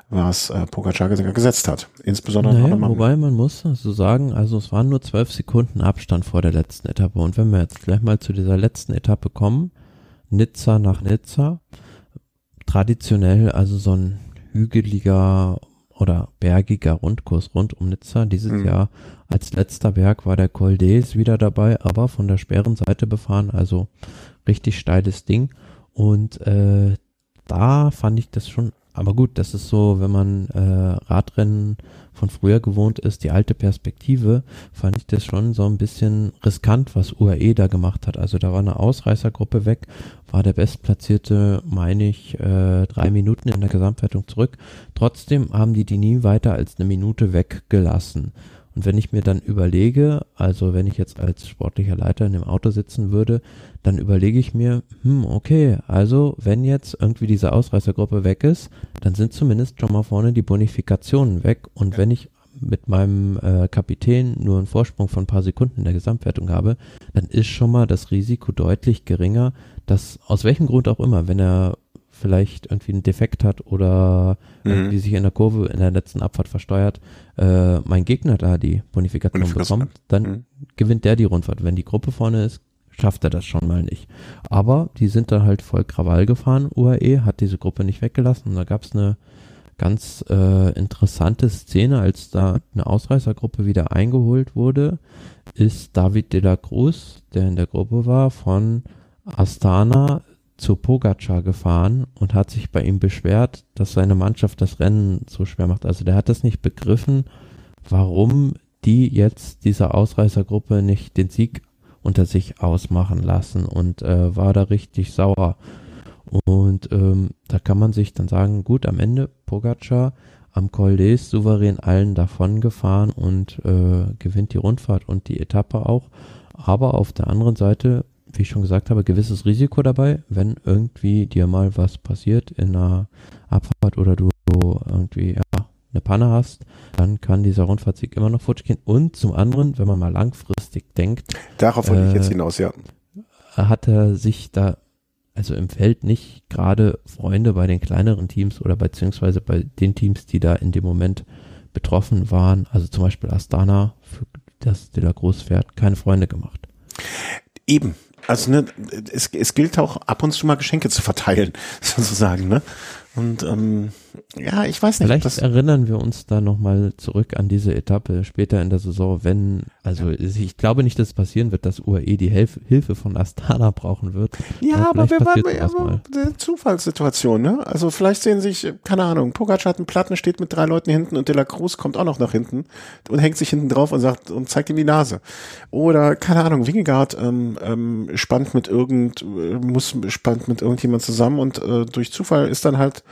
Speaker 1: was äh, Pogacar gesetzt hat. Insbesondere
Speaker 2: naja, man wobei man muss also sagen, also es waren nur zwölf Sekunden Abstand vor der letzten Etappe. Und wenn wir jetzt gleich mal zu dieser letzten Etappe kommen, Nizza nach Nizza, traditionell also so ein hügeliger oder bergiger Rundkurs rund um Nizza. Dieses mhm. Jahr als letzter Berg war der Col d'Els wieder dabei, aber von der schweren Seite befahren, also richtig steiles Ding. Und äh, da fand ich das schon aber gut, das ist so, wenn man äh, Radrennen von früher gewohnt ist, die alte Perspektive, fand ich das schon so ein bisschen riskant, was UAE da gemacht hat. Also da war eine Ausreißergruppe weg, war der Bestplatzierte, meine ich, äh, drei Minuten in der Gesamtwertung zurück. Trotzdem haben die die nie weiter als eine Minute weggelassen. Und wenn ich mir dann überlege, also wenn ich jetzt als sportlicher Leiter in dem Auto sitzen würde, dann überlege ich mir, hm, okay, also wenn jetzt irgendwie diese Ausreißergruppe weg ist, dann sind zumindest schon mal vorne die Bonifikationen weg. Und ja. wenn ich mit meinem äh, Kapitän nur einen Vorsprung von ein paar Sekunden in der Gesamtwertung habe, dann ist schon mal das Risiko deutlich geringer, dass aus welchem Grund auch immer, wenn er vielleicht irgendwie einen Defekt hat oder mhm. irgendwie sich in der Kurve in der letzten Abfahrt versteuert, äh, mein Gegner da die Bonifikation bekommt, dann mhm. gewinnt der die Rundfahrt. Wenn die Gruppe vorne ist, schafft er das schon mal nicht. Aber die sind dann halt voll Krawall gefahren, UAE, hat diese Gruppe nicht weggelassen. Und da gab es eine ganz äh, interessante Szene, als da eine Ausreißergruppe wieder eingeholt wurde, ist David de la Cruz, der in der Gruppe war, von Astana zu Pogacar gefahren und hat sich bei ihm beschwert, dass seine Mannschaft das Rennen so schwer macht. Also der hat das nicht begriffen, warum die jetzt dieser Ausreißergruppe nicht den Sieg unter sich ausmachen lassen und äh, war da richtig sauer. Und ähm, da kann man sich dann sagen, gut, am Ende Pogacar am Col d'Es souverän allen davon gefahren und äh, gewinnt die Rundfahrt und die Etappe auch. Aber auf der anderen Seite wie ich schon gesagt habe, gewisses Risiko dabei, wenn irgendwie dir mal was passiert in einer Abfahrt oder du irgendwie ja, eine Panne hast, dann kann dieser Rundfahrtsieg immer noch futsch gehen. Und zum anderen, wenn man mal langfristig denkt.
Speaker 1: Darauf wollte äh, ich jetzt äh, hinaus, ja.
Speaker 2: Hat er sich da, also im Feld nicht gerade Freunde bei den kleineren Teams oder beziehungsweise bei den Teams, die da in dem Moment betroffen waren, also zum Beispiel Astana, für das De La Groß fährt, keine Freunde gemacht.
Speaker 1: Eben, also ne, es, es gilt auch ab und zu mal Geschenke zu verteilen, sozusagen, ne? Und ähm, ja, ich weiß nicht.
Speaker 2: Vielleicht erinnern wir uns da nochmal zurück an diese Etappe später in der Saison, wenn, also ich glaube nicht, dass es passieren wird, dass UAE die Hilf Hilfe von Astana brauchen wird.
Speaker 1: Ja, aber, aber wir waren ja eine Zufallssituation, ne? Also vielleicht sehen sich, keine Ahnung, Pogacar hat einen Platten, steht mit drei Leuten hinten und De La Cruz kommt auch noch nach hinten und hängt sich hinten drauf und sagt und zeigt ihm die Nase. Oder, keine Ahnung, Wingegaard ähm, ähm, spannt mit irgend, äh, muss spannt mit irgendjemand zusammen und äh, durch Zufall ist dann halt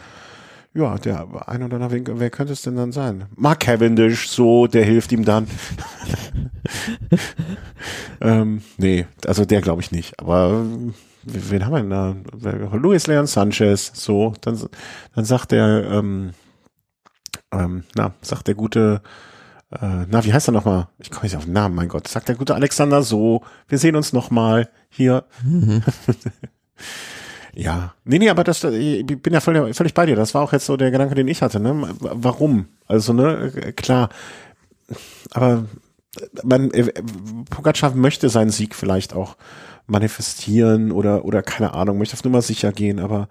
Speaker 1: ja, der ein oder andere, wer könnte es denn dann sein? Mark Cavendish, so, der hilft ihm dann. ähm, nee, also der glaube ich nicht. Aber wen haben wir denn da? Luis Leon Sanchez, so, dann, dann sagt der, ähm, ähm, na, sagt der gute, äh, na, wie heißt er nochmal? Ich komme nicht auf den Namen, mein Gott. Sagt der gute Alexander so, wir sehen uns nochmal hier. Mhm. Ja, nee, nee, aber das, ich bin ja völlig, völlig bei dir. Das war auch jetzt so der Gedanke, den ich hatte. Ne? Warum? Also, ne, klar. Aber man, äh, Pogacar möchte seinen Sieg vielleicht auch manifestieren oder, oder keine Ahnung, möchte auf Nummer sicher gehen, aber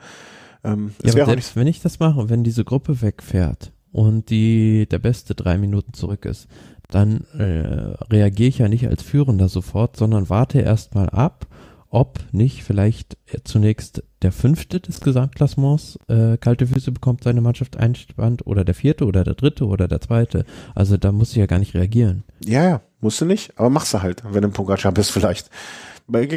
Speaker 2: ähm, ja, aber selbst wenn ich das mache, wenn diese Gruppe wegfährt und die der Beste drei Minuten zurück ist, dann äh, reagiere ich ja nicht als Führender sofort, sondern warte erstmal ab ob nicht vielleicht zunächst der Fünfte des Gesamtklassements äh, kalte Füße bekommt, seine Mannschaft einspannt oder der Vierte oder der Dritte oder der Zweite. Also da muss ich ja gar nicht reagieren.
Speaker 1: Ja, ja, musst du nicht, aber machst du halt, wenn du im Pogacar bist vielleicht.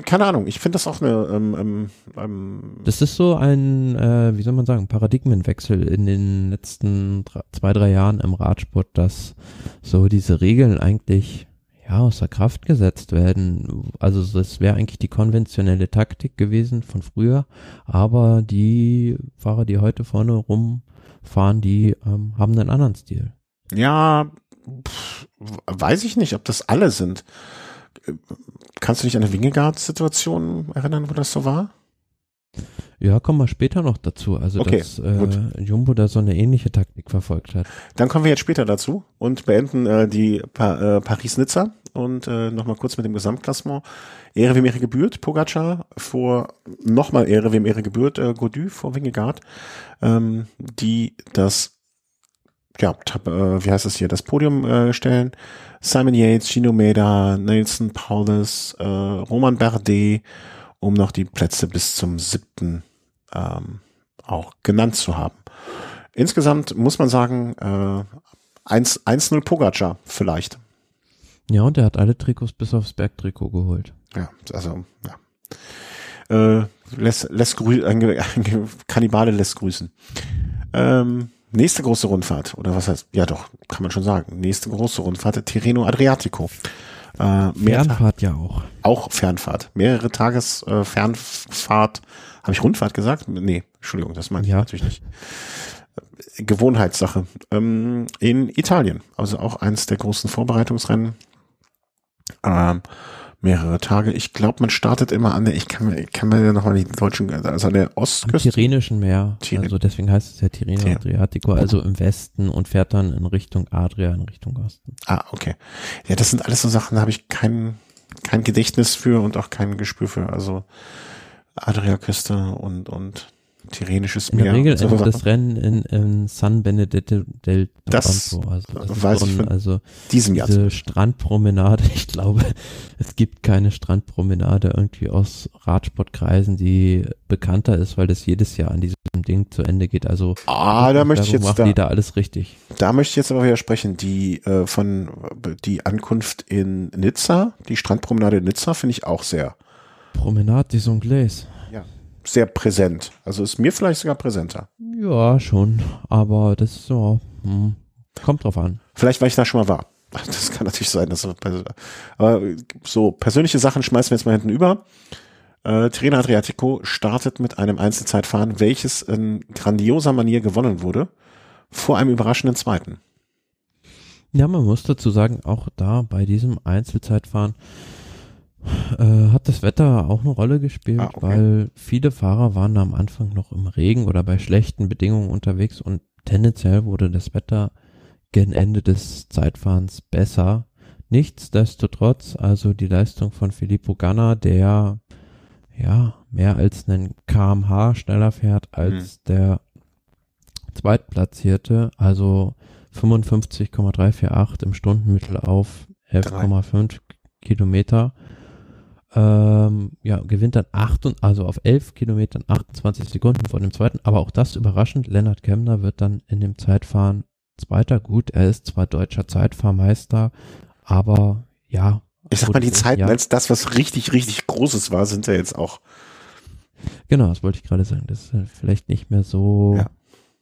Speaker 1: Keine Ahnung, ich finde das auch eine. Ähm, ähm, ähm
Speaker 2: das ist so ein, äh, wie soll man sagen, Paradigmenwechsel in den letzten drei, zwei, drei Jahren im Radsport, dass so diese Regeln eigentlich ja, außer Kraft gesetzt werden. Also das wäre eigentlich die konventionelle Taktik gewesen von früher, aber die Fahrer, die heute vorne rumfahren, die ähm, haben einen anderen Stil.
Speaker 1: Ja, pff, weiß ich nicht, ob das alle sind. Kannst du dich an eine Wingegaard-Situation erinnern, wo das so war?
Speaker 2: Ja, kommen wir später noch dazu. Also, okay, dass äh, Jumbo da so eine ähnliche Taktik verfolgt hat.
Speaker 1: Dann kommen wir jetzt später dazu und beenden äh, die pa äh, Paris-Nizza und äh, nochmal kurz mit dem Gesamtklassement. Ehre wem Ehre gebührt, Pogacar vor, nochmal Ehre wem Ehre gebührt, äh, Godu vor Wingegaard, ähm, die das, ja, tab, äh, wie heißt es hier, das Podium äh, stellen. Simon Yates, Gino Meda, Nelson Paulus, äh, Roman Bardet, um noch die Plätze bis zum siebten ähm, auch genannt zu haben. Insgesamt muss man sagen, äh, 1-0 Pogacar vielleicht.
Speaker 2: Ja, und er hat alle Trikots bis aufs Bergtrikot geholt.
Speaker 1: Ja, also, ja. Äh, lässt, lässt grü ein, ein Kannibale lässt grüßen. Ähm, nächste große Rundfahrt, oder was heißt, ja doch, kann man schon sagen, nächste große Rundfahrt, Tirreno Adriatico.
Speaker 2: Äh, Fernfahrt ja auch.
Speaker 1: Auch Fernfahrt. Mehrere Tages äh, Fernfahrt. Habe ich Rundfahrt gesagt? Nee, Entschuldigung, das meine ich ja. natürlich nicht. Gewohnheitssache. Ähm, in Italien, also auch eins der großen Vorbereitungsrennen. Ähm, mehrere Tage. Ich glaube, man startet immer an der, ich kann mir, ich kann mir ja nochmal die deutschen, also an der Ostküste.
Speaker 2: Am Tyrrhenischen Meer.
Speaker 1: Tyrrhen.
Speaker 2: Also deswegen heißt es ja Tirreno
Speaker 1: Ja.
Speaker 2: Adriatico, also im Westen und fährt dann in Richtung Adria, in Richtung Osten.
Speaker 1: Ah, okay. Ja, das sind alles so Sachen, da habe ich kein, kein Gedächtnis für und auch kein Gespür für. Also Adriaküste und, und Tyrrhenisches
Speaker 2: In
Speaker 1: Meer.
Speaker 2: der Regel
Speaker 1: so
Speaker 2: endet das Rennen in, in San Benedetto del
Speaker 1: Das
Speaker 2: Tronto. Also, das
Speaker 1: weiß
Speaker 2: so
Speaker 1: ich
Speaker 2: ein,
Speaker 1: von
Speaker 2: also
Speaker 1: diesem Jahr.
Speaker 2: diese Strandpromenade, ich glaube, es gibt keine Strandpromenade irgendwie aus Radsportkreisen, die bekannter ist, weil das jedes Jahr an diesem Ding zu Ende geht. Also
Speaker 1: Ah, da möchte ich jetzt
Speaker 2: machen die
Speaker 1: da,
Speaker 2: da alles richtig.
Speaker 1: da möchte ich jetzt aber widersprechen. Die äh, von die Ankunft in Nizza, die Strandpromenade in Nizza, finde ich auch sehr,
Speaker 2: Promenade des Anglais.
Speaker 1: Sehr präsent. Also ist mir vielleicht sogar präsenter.
Speaker 2: Ja, schon, aber das ist so, hm, kommt drauf an.
Speaker 1: Vielleicht, weil ich da schon mal war. Das kann natürlich sein. Dass, aber so persönliche Sachen schmeißen wir jetzt mal hinten über. Äh, Tirreno Adriatico startet mit einem Einzelzeitfahren, welches in grandioser Manier gewonnen wurde, vor einem überraschenden zweiten.
Speaker 2: Ja, man muss dazu sagen, auch da bei diesem Einzelzeitfahren äh, hat das Wetter auch eine Rolle gespielt,
Speaker 1: Ah, okay.
Speaker 2: weil viele Fahrer waren am Anfang noch im Regen oder bei schlechten Bedingungen unterwegs und tendenziell wurde das Wetter gen Ende des Zeitfahrens besser. Nichtsdestotrotz, also die Leistung von Filippo Ganna, der ja mehr als einen kmh schneller fährt als der Zweitplatzierte, also 55,348 im Stundenmittel auf 11,5 Kilometer. Ähm, ja, gewinnt dann 8, und- also auf 11 Kilometern 28 Sekunden von dem zweiten, aber auch das überraschend. Lennart Kemner wird dann in dem Zeitfahren Zweiter. Gut, er ist zwar deutscher Zeitfahrmeister, aber ja.
Speaker 1: Ich sag mal, die Zeiten
Speaker 2: ja,
Speaker 1: als das, was richtig, richtig Großes war, sind ja jetzt auch.
Speaker 2: Genau, das wollte ich gerade sagen. Das ist vielleicht nicht mehr so
Speaker 1: Ja.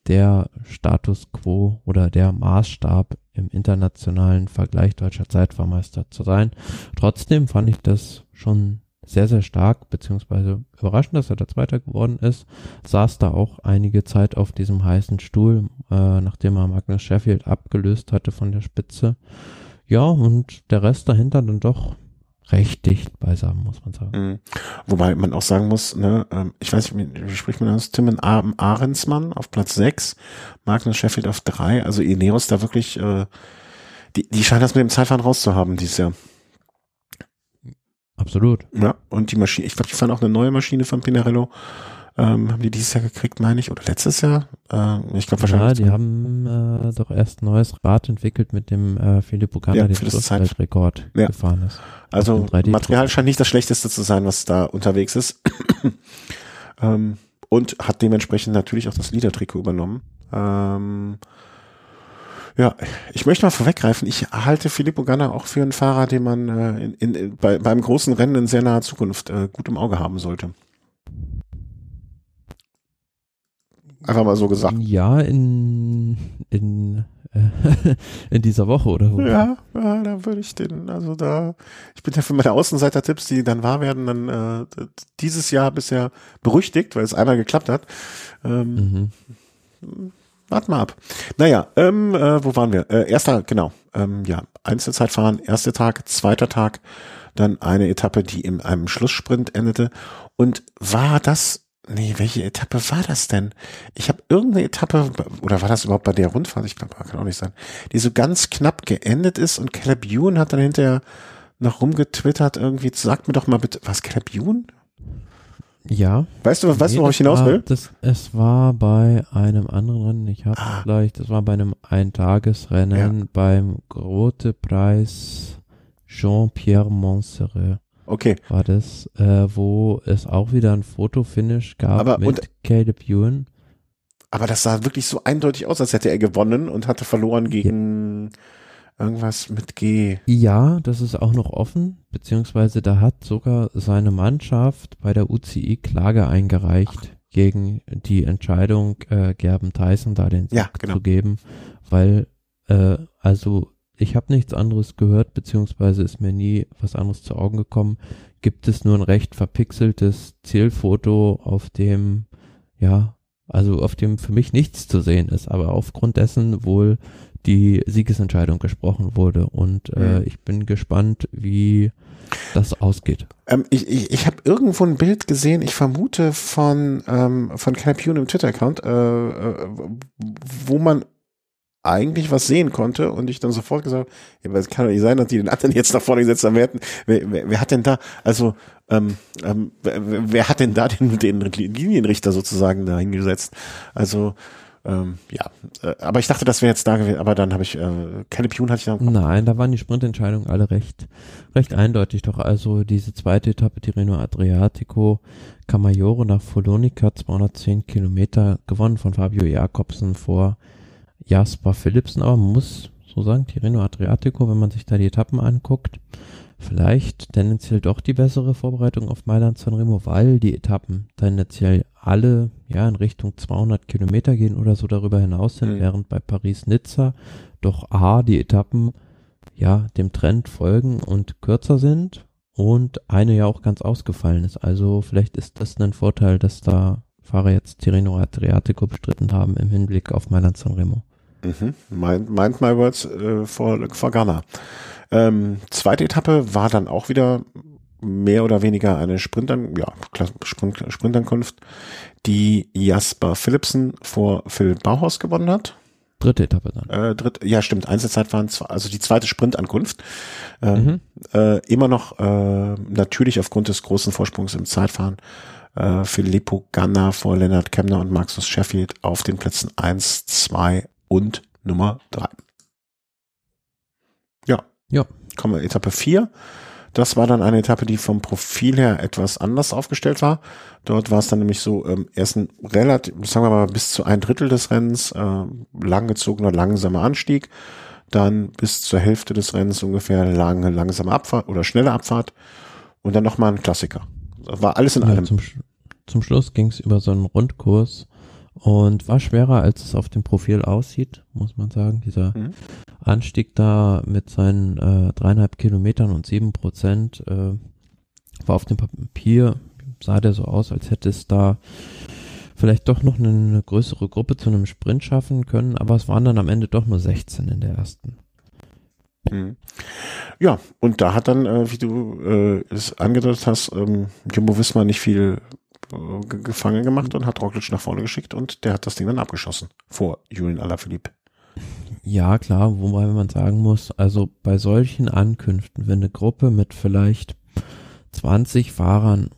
Speaker 2: Der Status quo oder der Maßstab im internationalen Vergleich deutscher Zeitfahrmeister zu sein. Trotzdem fand ich das schon sehr, sehr stark, beziehungsweise überraschend, dass er der Zweiter geworden ist. Saß da auch einige Zeit auf diesem heißen Stuhl, äh, nachdem er Magnus Sheffield abgelöst hatte von der Spitze. Ja, und der Rest dahinter dann doch recht dicht beisammen, muss man sagen.
Speaker 1: Mhm. Wobei man auch sagen muss, ne, ähm, ich weiß nicht, wie spricht man das? Timon A- Ahrensmann auf Platz 6, Magnus Sheffield auf 3, also Ineos da wirklich, äh, die, die scheinen das mit dem Zeitfahren rauszuhaben dieses Jahr.
Speaker 2: Absolut.
Speaker 1: Ja, und die Maschine, ich glaube, die fahren auch eine neue Maschine von Pinarello. Ähm, haben die dieses Jahr gekriegt, meine ich, oder letztes Jahr? Äh, ich glaube
Speaker 2: Ja,
Speaker 1: wahrscheinlich.
Speaker 2: die haben äh, doch erst ein neues Rad entwickelt, mit dem äh, Filippo Ganna
Speaker 1: Ja, das
Speaker 2: Schlussfeldrekord
Speaker 1: Ja.
Speaker 2: gefahren ist.
Speaker 1: Also
Speaker 2: auf dem 3D-Druck.
Speaker 1: Material scheint nicht das schlechteste zu sein, was da unterwegs ist. ähm, und hat dementsprechend natürlich auch das Liedertrikot übernommen. Ähm, ja, ich möchte mal vorweggreifen, ich halte Filippo Ganna auch für einen Fahrer, den man äh, in, in, in, bei, beim großen Rennen in sehr naher Zukunft äh, gut im Auge haben sollte. Einfach mal so gesagt.
Speaker 2: Ja, in, in, äh, in dieser Woche oder wo?
Speaker 1: Ja, ja, da würde ich den, also da, ich bin ja für meine Außenseiter-Tipps, die dann wahr werden, dann äh, dieses Jahr bisher berüchtigt, weil es einmal geklappt hat. Ähm,
Speaker 2: Mhm.
Speaker 1: Wart mal ab. Naja, ähm, äh, wo waren wir? Äh, erster, genau. Ähm, ja, Einzelzeitfahren, erster Tag, zweiter Tag, dann eine Etappe, die in einem Schlusssprint endete. Und war das, nee, welche Etappe war das denn? Ich habe irgendeine Etappe, oder war das überhaupt bei der Rundfahrt? Ich glaube, kann auch nicht sein. Die so ganz knapp geendet ist und Caleb Ewan hat dann hinterher noch rumgetwittert irgendwie, sagt mir doch mal bitte, was Caleb Ewan?
Speaker 2: Ja.
Speaker 1: Weißt du, weißt du,
Speaker 2: Nee,
Speaker 1: worauf ich hinaus
Speaker 2: war-
Speaker 1: will?
Speaker 2: Das, es war bei einem anderen Rennen, ich habe
Speaker 1: Ah.
Speaker 2: vielleicht, das war bei einem Eintagesrennen beim Grote Preis Jean-Pierre Montserrat
Speaker 1: Okay.
Speaker 2: war das, äh, wo es auch wieder ein Fotofinish gab
Speaker 1: Aber-
Speaker 2: mit
Speaker 1: und-
Speaker 2: Caleb Ewan.
Speaker 1: Aber das sah wirklich so eindeutig aus, als hätte er gewonnen und hatte verloren gegen irgendwas mit G.
Speaker 2: Ja, das ist auch noch offen, beziehungsweise da hat sogar seine Mannschaft bei der UCI Klage eingereicht gegen die Entscheidung, äh, Gerben Tyson da den
Speaker 1: Ja,
Speaker 2: Sieg
Speaker 1: genau.
Speaker 2: zu geben, weil, äh, also ich habe nichts anderes gehört, beziehungsweise ist mir nie was anderes zu Augen gekommen, gibt es nur ein recht verpixeltes Zielfoto, auf dem, ja, also auf dem für mich nichts zu sehen ist, aber aufgrund dessen wohl die Siegesentscheidung gesprochen wurde. Und äh, mhm. ich bin gespannt, wie das ausgeht.
Speaker 1: Ähm, ich ich, ich habe irgendwo ein Bild gesehen, ich vermute von, ähm, von Canapune im Twitter-Account, äh, äh, wo man eigentlich was sehen konnte und ich dann sofort gesagt ja, aber es kann doch nicht sein, dass die den anderen jetzt nach vorne gesetzt haben. Wer, wer, wer, wer hat denn da, also ähm, ähm, wer, wer hat denn da den, den Linienrichter sozusagen da hingesetzt? Also ähm, ja, äh, aber ich dachte, das wäre jetzt da gewesen, aber dann habe ich, äh, Calipune hatte ich
Speaker 2: dann. Nein, da waren die Sprintentscheidungen alle recht, recht eindeutig. Doch also diese zweite Etappe, Tirreno Adriatico, Camaiore nach Folonica, 210 Kilometer, gewonnen von Fabio Jakobsen vor Jasper Philipsen, aber muss so sagen, Tirreno Adriatico, wenn man sich da die Etappen anguckt, vielleicht tendenziell doch die bessere Vorbereitung auf Mailand Sanremo, weil die Etappen tendenziell alle ja in Richtung 200 Kilometer gehen oder so darüber hinaus sind, mhm. während bei Paris-Nizza doch A, die Etappen ja dem Trend folgen und kürzer sind und eine ja auch ganz ausgefallen ist. Also vielleicht ist das ein Vorteil, dass da Fahrer jetzt Tirreno Adriatico bestritten haben im Hinblick auf Mailand Sanremo.
Speaker 1: Mhm. Mind, mind my words äh, for, for Ghana. Ähm, zweite Etappe war dann auch wieder mehr oder weniger eine Sprintern, ja, Sprint, Sprintankunft, die Jasper Philipsen vor Phil Bauhaus gewonnen hat.
Speaker 2: Dritte Etappe dann.
Speaker 1: Äh, dritt, ja, stimmt. Einzelzeit waren zwei, also die zweite Sprintankunft. Äh, mhm. äh, immer noch äh, natürlich aufgrund des großen Vorsprungs im Zeitfahren äh, Filippo Ganna vor Leonard Kemner und Maxus Sheffield auf den Plätzen eins, zwei und Nummer drei. Ja. Ja. Kommen wir Etappe vier. Das war dann eine Etappe, die vom Profil her etwas anders aufgestellt war. Dort war es dann nämlich so, ähm, erst ein relativ, sagen wir mal, bis zu ein Drittel des Rennens, äh, langgezogener, langsamer Anstieg. Dann bis zur Hälfte des Rennens ungefähr lange, langsame Abfahrt oder schnelle Abfahrt. Und dann nochmal ein Klassiker. Das war alles in ja, allem.
Speaker 2: Zum, zum Schluss ging es über so einen Rundkurs und war schwerer, als es auf dem Profil aussieht, muss man sagen. Dieser mhm. Anstieg da mit seinen äh, dreieinhalb Kilometern und sieben Prozent äh, war auf dem Papier, sah der so aus, als hätte es da vielleicht doch noch eine, eine größere Gruppe zu einem Sprint schaffen können, aber es waren dann am Ende doch nur 16 in der ersten.
Speaker 1: Mhm. Ja, und da hat dann, äh, wie du äh, es angedeutet hast, ähm, Jumbo Wismar nicht viel gefangen gemacht und hat Roglic nach vorne geschickt und der hat das Ding dann abgeschossen vor Julian Alaphilippe.
Speaker 2: Ja, klar, wobei man sagen muss, also bei solchen Ankünften, wenn eine Gruppe mit vielleicht 20 Fahrern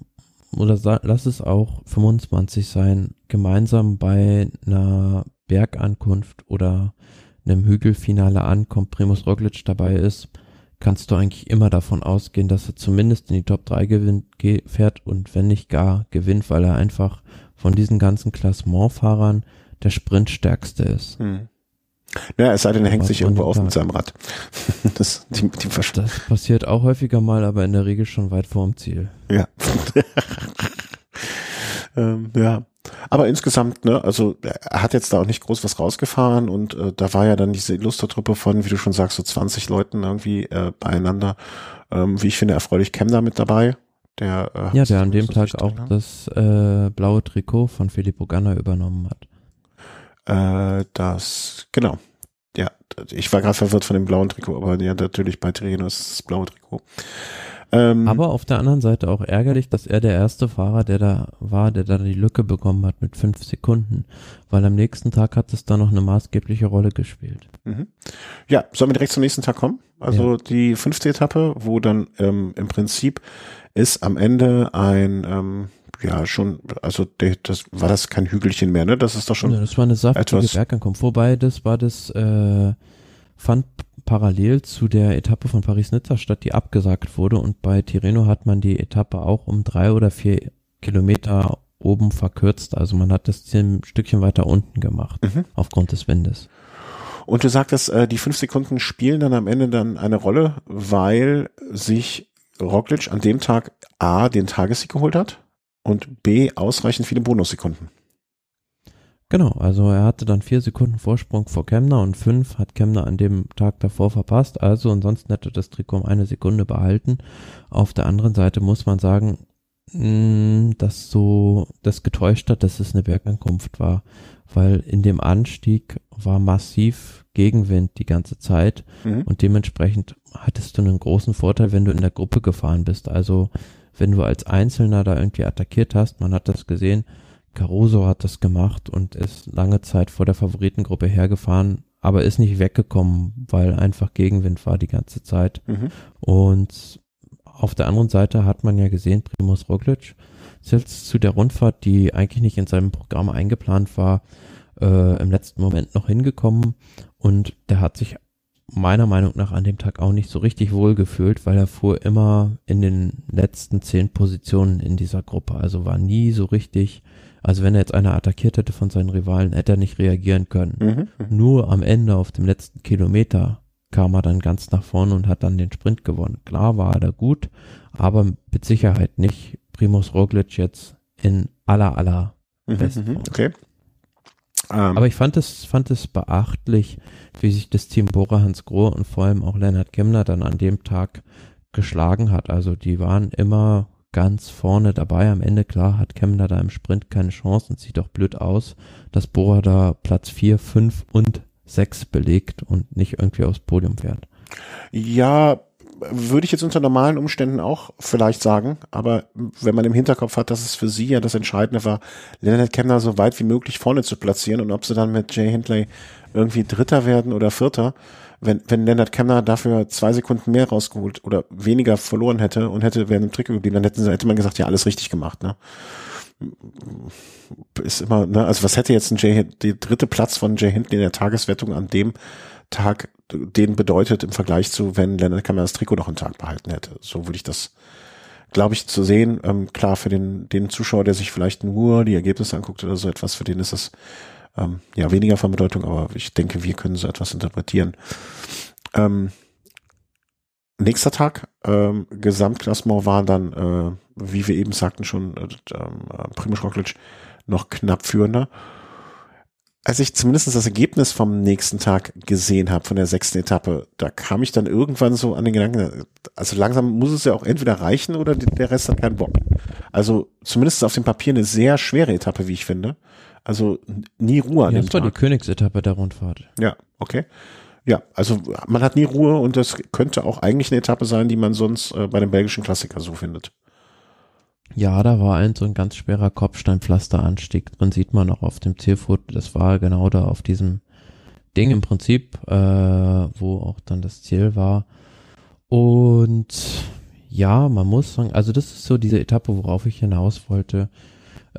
Speaker 2: oder lass es auch 25 sein, gemeinsam bei einer Bergankunft oder einem Hügelfinale ankommt, Primus Roglic dabei ist, kannst du eigentlich immer davon ausgehen, dass er zumindest in die Top 3 gewinnt, fährt und wenn nicht gar gewinnt, weil er einfach von diesen ganzen Klassementfahrern der Sprintstärkste ist. Hm.
Speaker 1: Ja, es sei denn, er hängt sich irgendwo auf mit seinem Rad.
Speaker 2: das, die, die das passiert auch häufiger mal, aber in der Regel schon weit vorm Ziel.
Speaker 1: Ja. ähm, ja. Aber insgesamt, ne, also er hat jetzt da auch nicht groß was rausgefahren und äh, da war ja dann diese Illustertruppe von, wie du schon sagst, so 20 Leuten irgendwie äh, beieinander. Ähm, wie ich finde, erfreulich Kemner mit dabei. Der,
Speaker 2: äh, ja, der an dem Tag auch drin, das äh, blaue Trikot von Filippo Ganna übernommen hat.
Speaker 1: Äh, das, genau. Ja, ich war gerade verwirrt von dem blauen Trikot, aber ja, natürlich bei Tirreno ist das blaue Trikot.
Speaker 2: Ähm, Aber auf der anderen Seite auch ärgerlich, dass er der erste Fahrer, der da war, der da die Lücke bekommen hat mit fünf Sekunden, weil am nächsten Tag hat es da noch eine maßgebliche Rolle gespielt. Mhm.
Speaker 1: Ja, sollen wir direkt zum nächsten Tag kommen? Also ja. die fünfte Etappe, wo dann ähm, im Prinzip ist am Ende ein ähm, ja schon, also das war das kein Hügelchen mehr, ne? Das ist doch schon. Ja,
Speaker 2: das war eine saftige Bergankunft. Wobei das war das äh, fand parallel zu der Etappe von Paris-Nizza statt, die abgesagt wurde. Und bei Tirreno hat man die Etappe auch um drei oder vier Kilometer oben verkürzt. Also man hat das ein Stückchen weiter unten gemacht, mhm. aufgrund des Windes.
Speaker 1: Und du sagtest, äh, die fünf Sekunden spielen dann am Ende dann eine Rolle, weil sich Roglic an dem Tag A den Tagessieg geholt hat und B ausreichend viele Bonussekunden.
Speaker 2: Genau, also er hatte dann vier Sekunden Vorsprung vor Kemner und fünf hat Kemner an dem Tag davor verpasst. Also ansonsten hätte das Trikot um eine Sekunde behalten. Auf der anderen Seite muss man sagen, mh, dass so das getäuscht hat, dass es eine Bergankunft war, weil in dem Anstieg war massiv Gegenwind die ganze Zeit
Speaker 1: Mhm.
Speaker 2: und dementsprechend hattest du einen großen Vorteil, wenn du in der Gruppe gefahren bist. Also wenn du als Einzelner da irgendwie attackiert hast, man hat das gesehen, Caruso hat das gemacht und ist lange Zeit vor der Favoritengruppe hergefahren, aber ist nicht weggekommen, weil einfach Gegenwind war die ganze Zeit.
Speaker 1: Mhm.
Speaker 2: Und auf der anderen Seite hat man ja gesehen, Primus Roglic jetzt zu der Rundfahrt, die eigentlich nicht in seinem Programm eingeplant war, äh, im letzten Moment noch hingekommen und der hat sich meiner Meinung nach an dem Tag auch nicht so richtig wohl gefühlt, weil er fuhr immer in den letzten zehn Positionen in dieser Gruppe, also war nie so richtig, also wenn er jetzt einer attackiert hätte von seinen Rivalen, hätte er nicht reagieren können.
Speaker 1: Mhm.
Speaker 2: Nur am Ende auf dem letzten Kilometer kam er dann ganz nach vorne und hat dann den Sprint gewonnen. Klar war er da gut, aber mit Sicherheit nicht Primus Roglic jetzt in aller aller.
Speaker 1: Mhm.
Speaker 2: Besten.
Speaker 1: Mhm. Okay. Ähm,
Speaker 2: Aber ich fand es fand es beachtlich, wie sich das Team Bora Hans Grohe und vor allem auch Lennart Kemner dann an dem Tag geschlagen hat. Also die waren immer ganz vorne dabei. Am Ende klar hat Kemner da im Sprint keine Chance und sieht auch blöd aus, dass Bora da Platz vier, fünf und sechs belegt und nicht irgendwie aufs Podium fährt.
Speaker 1: Ja, würde ich jetzt unter normalen Umständen auch vielleicht sagen, aber wenn man im Hinterkopf hat, dass es für sie ja das Entscheidende war, Leonard Kemner so weit wie möglich vorne zu platzieren und ob sie dann mit Jay Hindley irgendwie Dritter werden oder Vierter, wenn, wenn Leonard Kemner dafür zwei Sekunden mehr rausgeholt oder weniger verloren hätte und hätte während dem Trikot geblieben, dann hätten sie, hätte man gesagt, ja, alles richtig gemacht, ne? Ist immer, ne, also was hätte jetzt ein Jay, der dritte Platz von Jay Hindley in der Tageswertung an dem Tag den bedeutet im Vergleich zu, wenn Leonard Kemner das Trikot noch Tag behalten hätte. So würde ich das, glaube ich, zu sehen. Ähm, klar, für den, den Zuschauer, der sich vielleicht nur die Ergebnisse anguckt oder so etwas, für den ist das ähm, ja weniger von Bedeutung, aber ich denke, wir können so etwas interpretieren. Ähm, nächster Tag, ähm, Gesamtklassement war dann, äh, wie wir eben sagten schon, äh, äh, Primoz Roglic noch knapp führender als ich zumindest das Ergebnis vom nächsten Tag gesehen habe, von der sechsten Etappe, da kam ich dann irgendwann so an den Gedanken, also langsam muss es ja auch entweder reichen oder der Rest hat keinen Bock. Also zumindest auf dem Papier eine sehr schwere Etappe, wie ich finde. Also nie Ruhe an
Speaker 2: ja,
Speaker 1: dem
Speaker 2: das war
Speaker 1: Tag.
Speaker 2: die Königsetappe der Rundfahrt.
Speaker 1: Ja, okay. Ja, also man hat nie Ruhe und das könnte auch eigentlich eine Etappe sein, die man sonst äh, bei dem belgischen Klassiker so findet.
Speaker 2: Ja, da war ein so ein ganz schwerer Kopfsteinpflasteranstieg. Drin sieht man auch auf dem Zielfoto, das war genau da auf diesem Ding im Prinzip, äh, wo auch dann das Ziel war. Und ja, man muss sagen, also das ist so diese Etappe, worauf ich hinaus wollte,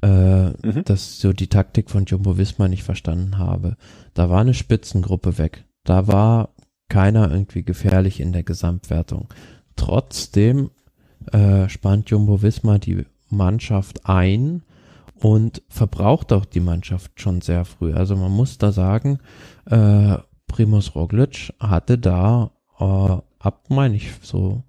Speaker 2: äh,
Speaker 1: Mhm.
Speaker 2: dass so die Taktik von Jumbo Visma nicht verstanden habe. Da war eine Spitzengruppe weg. Da war keiner irgendwie gefährlich in der Gesamtwertung. Trotzdem äh, spannt Jumbo Visma die Mannschaft ein und verbraucht auch die Mannschaft schon sehr früh. Also man muss da sagen, äh, Primus Roglic hatte da äh, ab, meine ich, so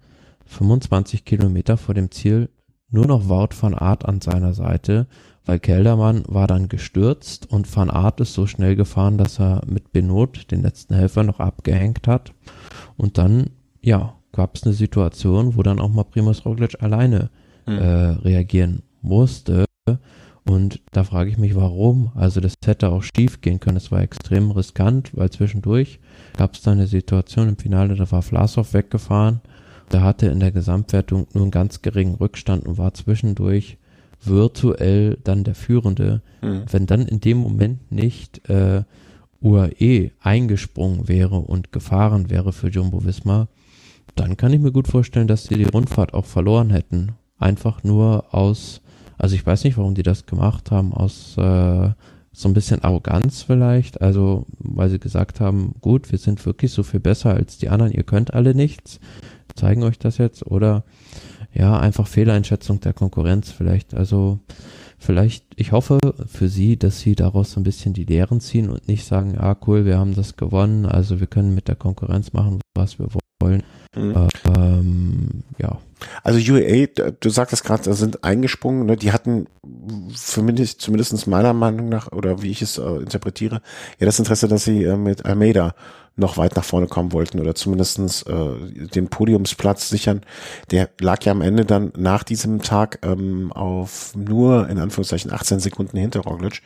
Speaker 2: 25 Kilometer vor dem Ziel nur noch Wout van Aert an seiner Seite, weil Keldermann war dann gestürzt und van Aert ist so schnell gefahren, dass er mit Benot den letzten Helfer noch abgehängt hat. Und dann, ja, gab es eine Situation, wo dann auch mal Primus Roglic alleine
Speaker 1: Mhm.
Speaker 2: äh, reagieren musste. Und da frage ich mich, warum? Also das hätte auch schief gehen können. Es war extrem riskant, weil zwischendurch gab es da eine Situation im Finale, da war Vlasov weggefahren. Der hatte in der Gesamtwertung nur einen ganz geringen Rückstand und war zwischendurch virtuell dann der Führende.
Speaker 1: Mhm.
Speaker 2: Wenn dann in dem Moment nicht äh, UAE eingesprungen wäre und gefahren wäre für Jumbo Visma, dann kann ich mir gut vorstellen, dass sie die Rundfahrt auch verloren hätten. Einfach nur aus, also ich weiß nicht, warum die das gemacht haben, aus äh, so ein bisschen Arroganz vielleicht, also weil sie gesagt haben, gut, wir sind wirklich so viel besser als die anderen, ihr könnt alle nichts, zeigen euch das jetzt oder ja, einfach Fehleinschätzung der Konkurrenz vielleicht, also vielleicht, ich hoffe für sie, dass sie daraus so ein bisschen die Lehren ziehen und nicht sagen, ah cool, wir haben das gewonnen, also wir können mit der Konkurrenz machen, was wir wollen. Mhm. Äh, ähm, ja.
Speaker 1: Also UAA, du sagtest gerade, da sind eingesprungen, ne? die hatten für mich, zumindest meiner Meinung nach, oder wie ich es äh, interpretiere, ja das Interesse, dass sie äh, mit Almeida noch weit nach vorne kommen wollten oder zumindestens äh, den Podiumsplatz sichern. Der lag ja am Ende dann nach diesem Tag ähm, auf nur in Anführungszeichen 18 Sekunden hinter Roglic.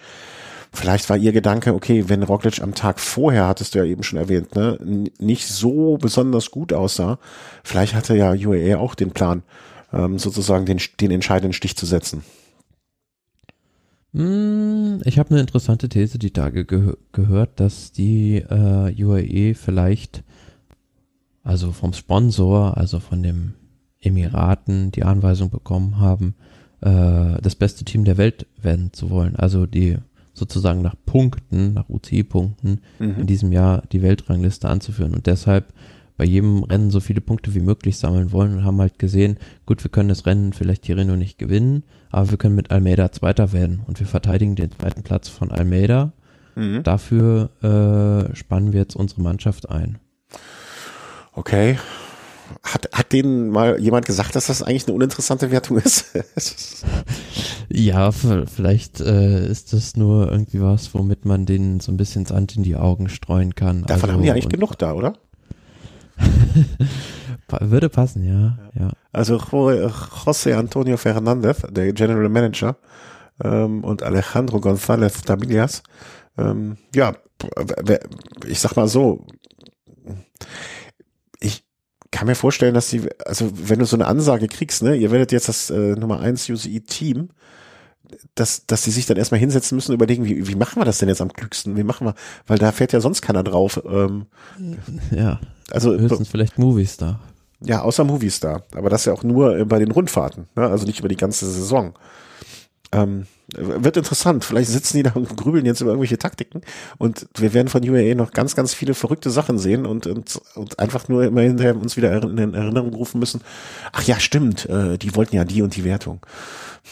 Speaker 1: Vielleicht war ihr Gedanke, okay, wenn Roglic am Tag vorher, hattest du ja eben schon erwähnt, ne, nicht so besonders gut aussah, vielleicht hatte ja UAE auch den Plan, ähm, sozusagen den, den entscheidenden Stich zu setzen.
Speaker 2: Hm, ich habe eine interessante These die Tage ge gehört, dass die äh, UAE vielleicht, also vom Sponsor, also von dem Emiraten, die Anweisung bekommen haben, äh, das beste Team der Welt werden zu wollen. Also die sozusagen nach Punkten, nach UCI-Punkten mhm. in diesem Jahr die Weltrangliste anzuführen und deshalb bei jedem Rennen so viele Punkte wie möglich sammeln wollen und haben halt gesehen, gut, wir können das Rennen vielleicht hier Reno nicht gewinnen, aber wir können mit Almeida Zweiter werden und wir verteidigen den zweiten Platz von Almeida. Mhm. Dafür äh, spannen wir jetzt unsere Mannschaft ein.
Speaker 1: Okay, hat, hat denen mal jemand gesagt, dass das eigentlich eine uninteressante Wertung ist?
Speaker 2: ja, vielleicht äh, ist das nur irgendwie was, womit man denen so ein bisschen Sand in die Augen streuen kann.
Speaker 1: Davon also, haben die eigentlich genug da, oder?
Speaker 2: Würde passen, ja, ja.
Speaker 1: Also José Antonio Fernandez, der General Manager, ähm, und Alejandro González Tabilias, ähm, ja, ich sag mal so, kann mir vorstellen, dass sie, also wenn du so eine Ansage kriegst, ne, ihr werdet jetzt das äh, Nummer eins UCI-Team, dass, dass die sich dann erstmal hinsetzen müssen und überlegen, wie, wie machen wir das denn jetzt am klügsten? Wie machen wir, weil da fährt ja sonst keiner drauf. Ähm,
Speaker 2: ja. Also höchstens vielleicht Movistar.
Speaker 1: Ja, außer Movistar. Aber das ja auch nur äh, bei den Rundfahrten, ne? also nicht über die ganze Saison. Ähm, wird interessant. Vielleicht sitzen die da und grübeln jetzt über irgendwelche Taktiken und wir werden von UAE noch ganz, ganz viele verrückte Sachen sehen und, und, und einfach nur immer hinterher uns wieder in Erinnerung rufen müssen. Ach ja, stimmt, äh, die wollten ja die und die Wertung.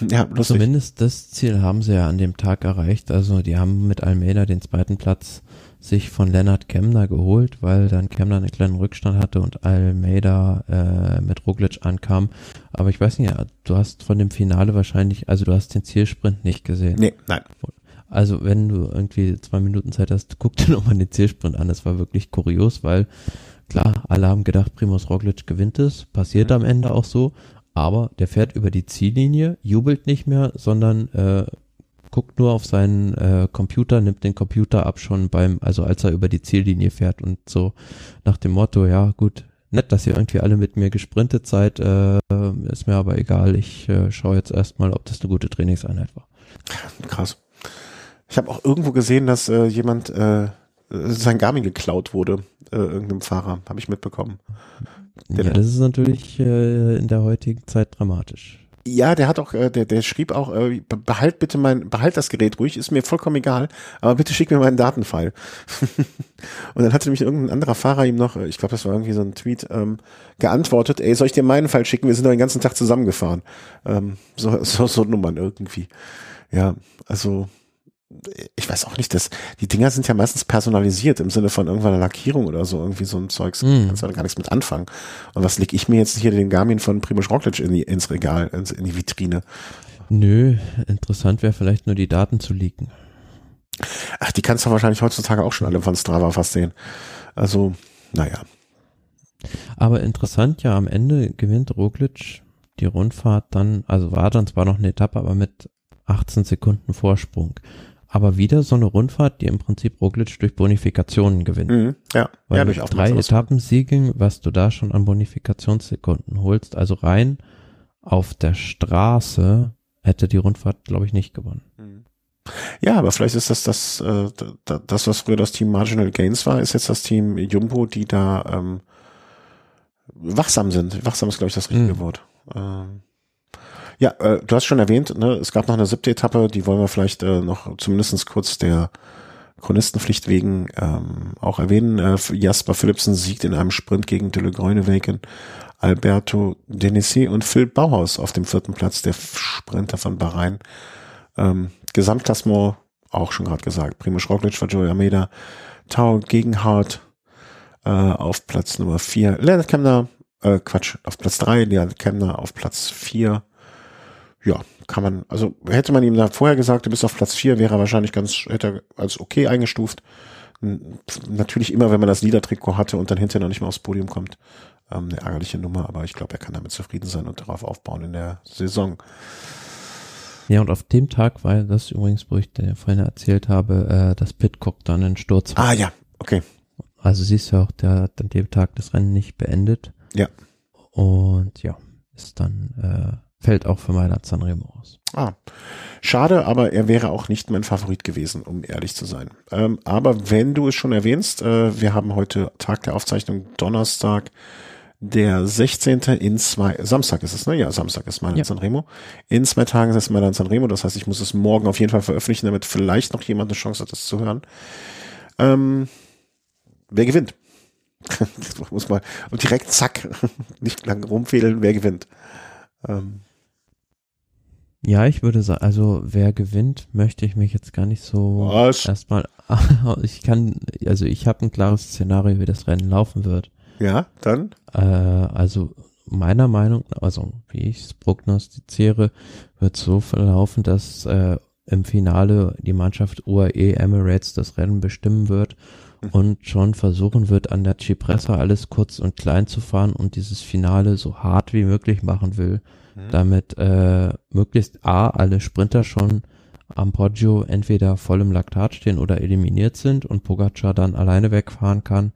Speaker 2: Ja, lustig. Zumindest das Ziel haben sie ja an dem Tag erreicht. Also die haben mit Almeida den zweiten Platz sich von Lennart Kemner geholt, weil dann Kemner einen kleinen Rückstand hatte und Almeida äh, mit Roglic ankam. Aber ich weiß nicht, du hast von dem Finale wahrscheinlich, also du hast den Zielsprint nicht gesehen.
Speaker 1: Nee, nein.
Speaker 2: Also wenn du irgendwie zwei Minuten Zeit hast, guck dir nochmal den Zielsprint an. Das war wirklich kurios, weil klar, alle haben gedacht, Primus Roglic gewinnt es. Passiert mhm. am Ende auch so. Aber der fährt über die Ziellinie, jubelt nicht mehr, sondern äh, guckt nur auf seinen äh, Computer, nimmt den Computer ab schon beim, also als er über die Ziellinie fährt und so nach dem Motto, ja gut, nett, dass ihr irgendwie alle mit mir gesprintet seid, äh, ist mir aber egal, ich äh, schaue jetzt erstmal, ob das eine gute Trainingseinheit war.
Speaker 1: Krass. Ich habe auch irgendwo gesehen, dass äh, jemand äh, sein Garmin geklaut wurde, äh, irgendeinem Fahrer, habe ich mitbekommen.
Speaker 2: ja, das ist natürlich äh, in der heutigen Zeit dramatisch.
Speaker 1: Ja, der hat auch, äh, der, der schrieb auch, äh, behalt bitte mein, behalt das Gerät ruhig, ist mir vollkommen egal, aber bitte schick mir meinen Datenfile. und dann hatte nämlich irgendein anderer Fahrer ihm noch, äh, ich glaube, das war irgendwie so ein Tweet, ähm, geantwortet, ey, soll ich dir meinen Fall schicken? Wir sind doch den ganzen Tag zusammengefahren. Ähm, so, so, so Nummern irgendwie. Ja, also ich weiß auch nicht, dass die Dinger sind ja meistens personalisiert im Sinne von irgendeiner Lackierung oder so, irgendwie so ein Zeugs. Mm. Kannst du da gar nichts mit anfangen. Und was leg ich mir jetzt hier den Garmin von Primoz Roglic in die, ins Regal, ins, in die Vitrine?
Speaker 2: Nö, interessant wäre vielleicht nur die Daten zu leaken.
Speaker 1: Ach, die kannst du wahrscheinlich heutzutage auch schon alle von Strava fast sehen. Also, naja.
Speaker 2: Aber interessant, ja, am Ende gewinnt Roglic die Rundfahrt dann, also war dann zwar noch eine Etappe, aber mit 18 Sekunden Vorsprung aber wieder so eine Rundfahrt, die im Prinzip Roglic durch Bonifikationen gewinnt. Mhm,
Speaker 1: ja,
Speaker 2: Weil ja, durch drei Etappensiegen, was du da schon an Bonifikationssekunden holst, also rein auf der Straße hätte die Rundfahrt, glaube ich, nicht gewonnen. Mhm.
Speaker 1: Ja, aber vielleicht ist das das, äh, das, was früher das Team Marginal Gains war, ist jetzt das Team Jumbo, die da ähm, wachsam sind. Wachsam ist, glaube ich, das richtige mhm. Wort. Ähm, ja, äh, du hast schon erwähnt, ne, es gab noch eine siebte Etappe, die wollen wir vielleicht äh, noch zumindestens kurz der Chronistenpflicht wegen ähm, auch erwähnen. Äh, Jasper Philipsen siegt in einem Sprint gegen Dille Greunewagen. Alberto Denissi und Phil Bauhaus auf dem vierten Platz, der Sprinter von Bahrain. Ähm, Gesamtklassement, auch schon gerade gesagt, Primoz Roglic, Joey Almeida, Tau Gegenhardt, Äh, auf Platz Nummer vier Leonard Kemner, äh, Quatsch, auf Platz drei Leonard Kemner, auf Platz vier ja, kann man, also hätte man ihm da vorher gesagt, du bist auf Platz vier, wäre er wahrscheinlich ganz, hätte er als okay eingestuft. Natürlich immer, wenn man das Liedertrikot hatte und dann hinterher noch nicht mehr aufs Podium kommt, ähm, eine ärgerliche Nummer, aber ich glaube, er kann damit zufrieden sein und darauf aufbauen in der Saison.
Speaker 2: Ja, und auf dem Tag war das übrigens, wo ich dir vorhin erzählt habe, äh, dass Pitcock dann einen Sturz
Speaker 1: hat. Ah ja, okay.
Speaker 2: Also siehst du auch, der hat an dem Tag das Rennen nicht beendet.
Speaker 1: Ja.
Speaker 2: Und ja, ist dann äh, fällt auch für Mailand Sanremo aus.
Speaker 1: Ah, schade, aber er wäre auch nicht mein Favorit gewesen, um ehrlich zu sein. Ähm, aber wenn du es schon erwähnst, äh, wir haben heute Tag der Aufzeichnung Donnerstag, der 16. in zwei, Samstag ist es, ne? Ja, Samstag ist Mailand ja. Sanremo. In zwei Tagen ist es Mailand Sanremo, das heißt, ich muss es morgen auf jeden Fall veröffentlichen, damit vielleicht noch jemand eine Chance hat, das zu hören. Ähm, wer gewinnt? muss mal, und direkt zack, nicht lang rumfehlen, wer gewinnt. Ähm,
Speaker 2: ja, ich würde sagen, also wer gewinnt, möchte ich mich jetzt gar nicht so
Speaker 1: Was?
Speaker 2: erstmal. ich kann, also ich habe ein klares Szenario, wie das Rennen laufen wird.
Speaker 1: Ja, dann?
Speaker 2: Äh, also meiner Meinung, also wie ich es prognostiziere, wird so verlaufen, dass äh, im Finale die Mannschaft UAE Emirates das Rennen bestimmen wird mhm. und schon versuchen wird, an der Cipressa alles kurz und klein zu fahren und dieses Finale so hart wie möglich machen will. Mhm. damit äh, möglichst A, alle Sprinter schon am Poggio entweder voll im Laktat stehen oder eliminiert sind und Pogacar dann alleine wegfahren kann.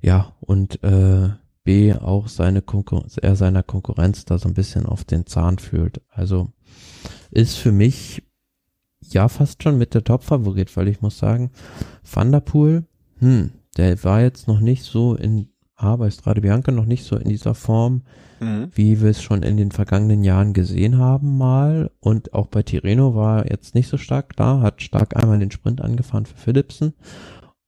Speaker 2: Ja, und äh, B, auch seine Konkurrenz, er seiner Konkurrenz da so ein bisschen auf den Zahn fühlt. Also ist für mich ja fast schon mit der Top-Favorit, weil ich muss sagen, Van der Poel, hm, der war jetzt noch nicht so in, ah, bei Strade Bianca noch nicht so in dieser Form, mhm. wie wir es schon in den vergangenen Jahren gesehen haben mal. Und auch bei Tireno war jetzt nicht so stark da, hat stark einmal den Sprint angefahren für Philipsen.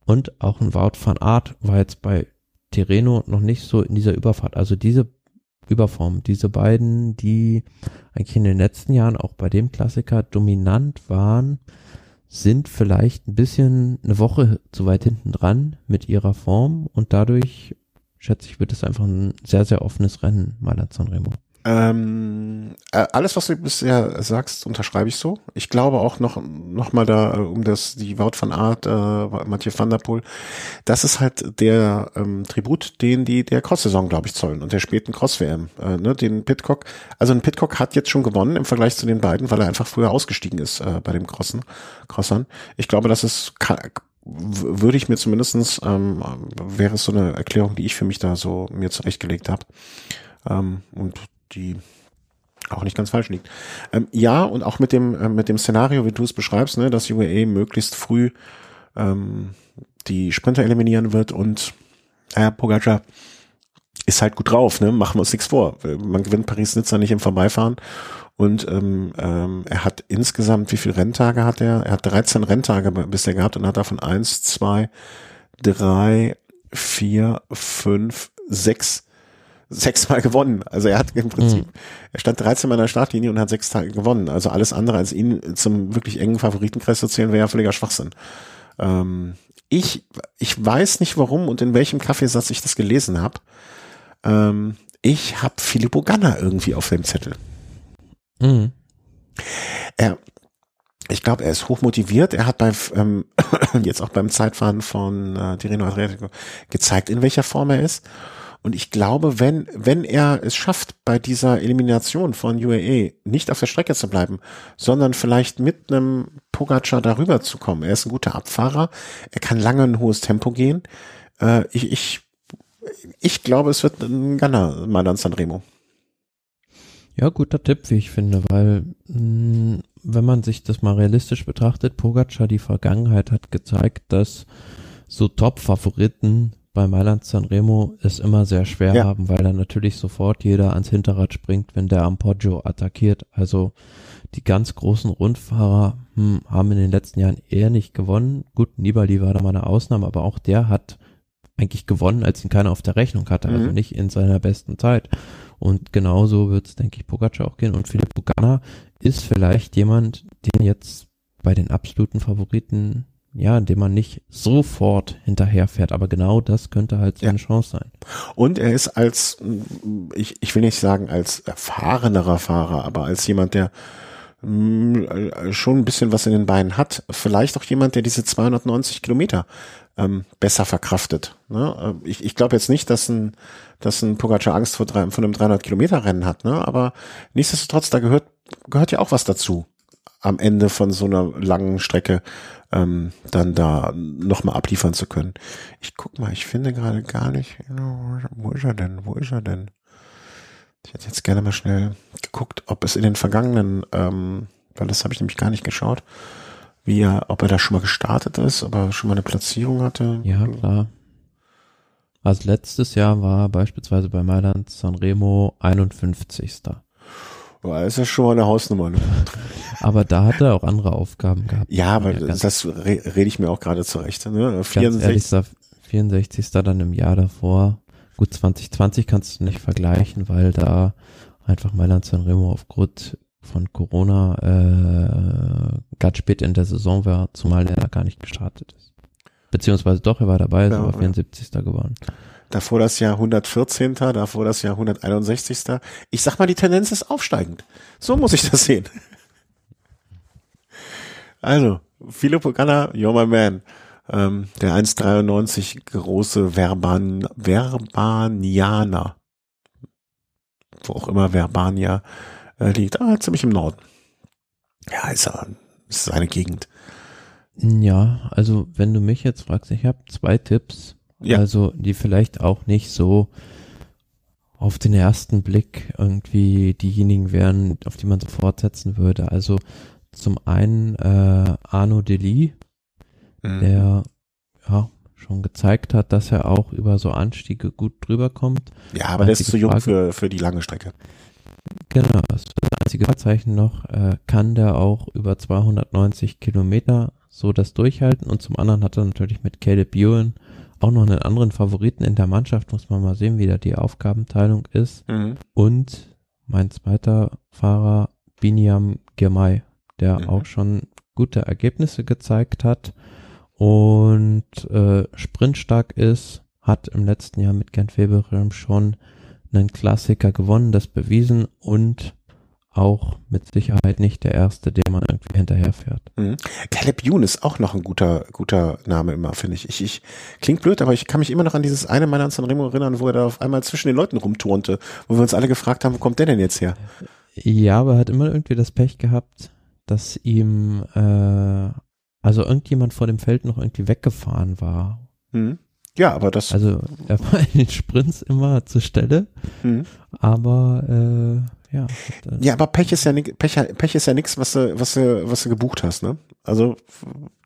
Speaker 2: Und auch ein Wout van Art war jetzt bei Tireno noch nicht so in dieser Überfahrt. Also diese Überform, diese beiden, die eigentlich in den letzten Jahren auch bei dem Klassiker dominant waren, sind vielleicht ein bisschen eine Woche zu weit hinten dran mit ihrer Form und dadurch schätze ich, wird es einfach ein sehr, sehr offenes Rennen, Mailand Sanremo.
Speaker 1: Ähm, äh, alles, was du bisher sagst, unterschreibe ich so. Ich glaube auch noch, noch mal da, äh, um das, die Wout van Art, äh, Mathieu van der Poel, das ist halt der ähm, Tribut, den die der Cross-Saison, glaube ich, zollen und der späten Cross-WM, äh, ne, den Pitcock. Also ein Pitcock hat jetzt schon gewonnen im Vergleich zu den beiden, weil er einfach früher ausgestiegen ist äh, bei dem Crossen, Crossern. Ich glaube, das ist würde ich mir zumindestens ähm, wäre es so eine Erklärung, die ich für mich da so mir zurechtgelegt habe. Ähm, und die auch nicht ganz falsch liegt. Ähm, ja, und auch mit dem, äh, mit dem Szenario, wie du es beschreibst, ne, dass UAE möglichst früh ähm, die Sprinter eliminieren wird und äh, Pogacar ist halt gut drauf, ne? Machen wir uns nichts vor. Man gewinnt Paris-Nizza nicht im Vorbeifahren und ähm, ähm, er hat insgesamt, wie viele Renntage hat er? Er hat 13 Renntage bisher gehabt und hat davon eins, zwei, drei, vier, fünf, sechs, sechs Mal gewonnen. Also er hat im Prinzip, mhm. er stand 13 Mal in der Startlinie und hat sechs Tage gewonnen. Also alles andere als ihn zum wirklich engen Favoritenkreis zu zählen, wäre ja völliger Schwachsinn. Ähm, ich, ich weiß nicht warum und in welchem Kaffeesatz ich das gelesen habe. Ähm, ich habe Filippo Ganna irgendwie auf dem Zettel. Mhm. Er, ich glaube, er ist hochmotiviert. Er hat bei ähm, jetzt auch beim Zeitfahren von äh, Tirreno Adriatico gezeigt, in welcher Form er ist. Und ich glaube, wenn, wenn er es schafft, bei dieser Elimination von UAE nicht auf der Strecke zu bleiben, sondern vielleicht mit einem Pogacar darüber zu kommen, er ist ein guter Abfahrer, er kann lange ein hohes Tempo gehen. Äh, ich, ich, ich glaube, es wird ein Gunner, Madan Sanremo.
Speaker 2: Ja, guter Tipp, wie ich finde, weil mh, mm, wenn man sich das mal realistisch betrachtet, Pogacar die Vergangenheit hat gezeigt, dass so Top-Favoriten bei Mailand Sanremo es immer sehr schwer ja. haben, weil dann natürlich sofort jeder ans Hinterrad springt, wenn der am Poggio attackiert. Also die ganz großen Rundfahrer hm, haben in den letzten Jahren eher nicht gewonnen. Gut, Nibali war da mal eine Ausnahme, aber auch der hat eigentlich gewonnen, als ihn keiner auf der Rechnung hatte, also mhm. nicht in seiner besten Zeit. Und genauso wird es, denke ich, Pogacar auch gehen. Und Philipp Bugana ist vielleicht jemand, den jetzt bei den absoluten Favoriten ja, indem man nicht sofort hinterherfährt. Aber genau das könnte halt seine ja. Chance sein.
Speaker 1: Und er ist als, ich, ich will nicht sagen als erfahrenerer Fahrer, aber als jemand, der mh, schon ein bisschen was in den Beinen hat, vielleicht auch jemand, der diese 290 Kilometer ähm, besser verkraftet. Ne? Äh, ich, ich glaube jetzt nicht, dass ein, dass ein Pogacar Angst vor, drei, vor einem 300 Kilometer Rennen hat, ne? aber nichtsdestotrotz, da gehört, gehört ja auch was dazu am Ende von so einer langen Strecke ähm, dann da nochmal abliefern zu können. Ich guck mal, ich finde gerade gar nicht, wo ist er denn, wo ist er denn? Ich hätte jetzt gerne mal schnell geguckt, ob es in den vergangenen, ähm, weil das habe ich nämlich gar nicht geschaut, wie er, ob er da schon mal gestartet ist, ob er schon mal eine Platzierung hatte.
Speaker 2: Ja, klar. Also letztes Jahr war beispielsweise bei Mailand Sanremo 51.
Speaker 1: Boah, ist ja schon mal eine Hausnummer. Ne?
Speaker 2: aber da hat er auch andere Aufgaben gehabt.
Speaker 1: Ja, aber ja, das re rede ich mir auch gerade zurecht. Ne?
Speaker 2: 64. Ehrlich, 64. dann im Jahr davor. Gut, 2020 kannst du nicht vergleichen, weil da einfach Mailand Sanremo aufgrund von Corona äh, ganz spät in der Saison war, zumal er da gar nicht gestartet ist. Beziehungsweise doch, er war dabei, ist ja, aber 74. Ja. geworden
Speaker 1: davor das Jahr 114., davor das Jahr 161. Ich sag mal, die Tendenz ist aufsteigend. So muss ich das sehen. Also, Philo Pogana, you're my man. Ähm, der 1,93 große Verban, Verbanianer. Wo auch immer Verbania liegt. Ah, ziemlich im Norden. Ja, ist er. Ist seine Gegend.
Speaker 2: Ja, also wenn du mich jetzt fragst, ich habe zwei Tipps. Ja. Also die vielleicht auch nicht so auf den ersten Blick irgendwie diejenigen wären, auf die man sofort setzen würde. Also zum einen äh, Arno Deli, mhm. der ja schon gezeigt hat, dass er auch über so Anstiege gut drüber kommt.
Speaker 1: Ja, aber der ist zu jung für, für die lange Strecke.
Speaker 2: Genau, das ist das einzige Zeichen noch. Äh, kann der auch über 290 Kilometer so das durchhalten und zum anderen hat er natürlich mit Caleb Ewan auch noch einen anderen Favoriten in der Mannschaft, muss man mal sehen, wie da die Aufgabenteilung ist. Mhm. Und mein zweiter Fahrer, Biniam Girmay, der mhm. auch schon gute Ergebnisse gezeigt hat und äh, sprintstark ist, hat im letzten Jahr mit Gent Weberem schon einen Klassiker gewonnen, das bewiesen und auch mit Sicherheit nicht der erste, der man irgendwie hinterherfährt.
Speaker 1: Mhm. Caleb Youn ist auch noch ein guter, guter Name immer, finde ich. ich. Ich klingt blöd, aber ich kann mich immer noch an dieses eine Mal an Sanremo erinnern, wo er da auf einmal zwischen den Leuten rumturnte, wo wir uns alle gefragt haben, wo kommt der denn jetzt her?
Speaker 2: Ja, aber er hat immer irgendwie das Pech gehabt, dass ihm äh, also irgendjemand vor dem Feld noch irgendwie weggefahren war.
Speaker 1: Mhm. Ja, aber das.
Speaker 2: Also er war in den Sprints immer zur Stelle, mhm. aber äh, ja.
Speaker 1: Ja, aber Pech ist ja nicht, Pech, Pech ist ja nichts, was du, was du, was du gebucht hast, ne? Also,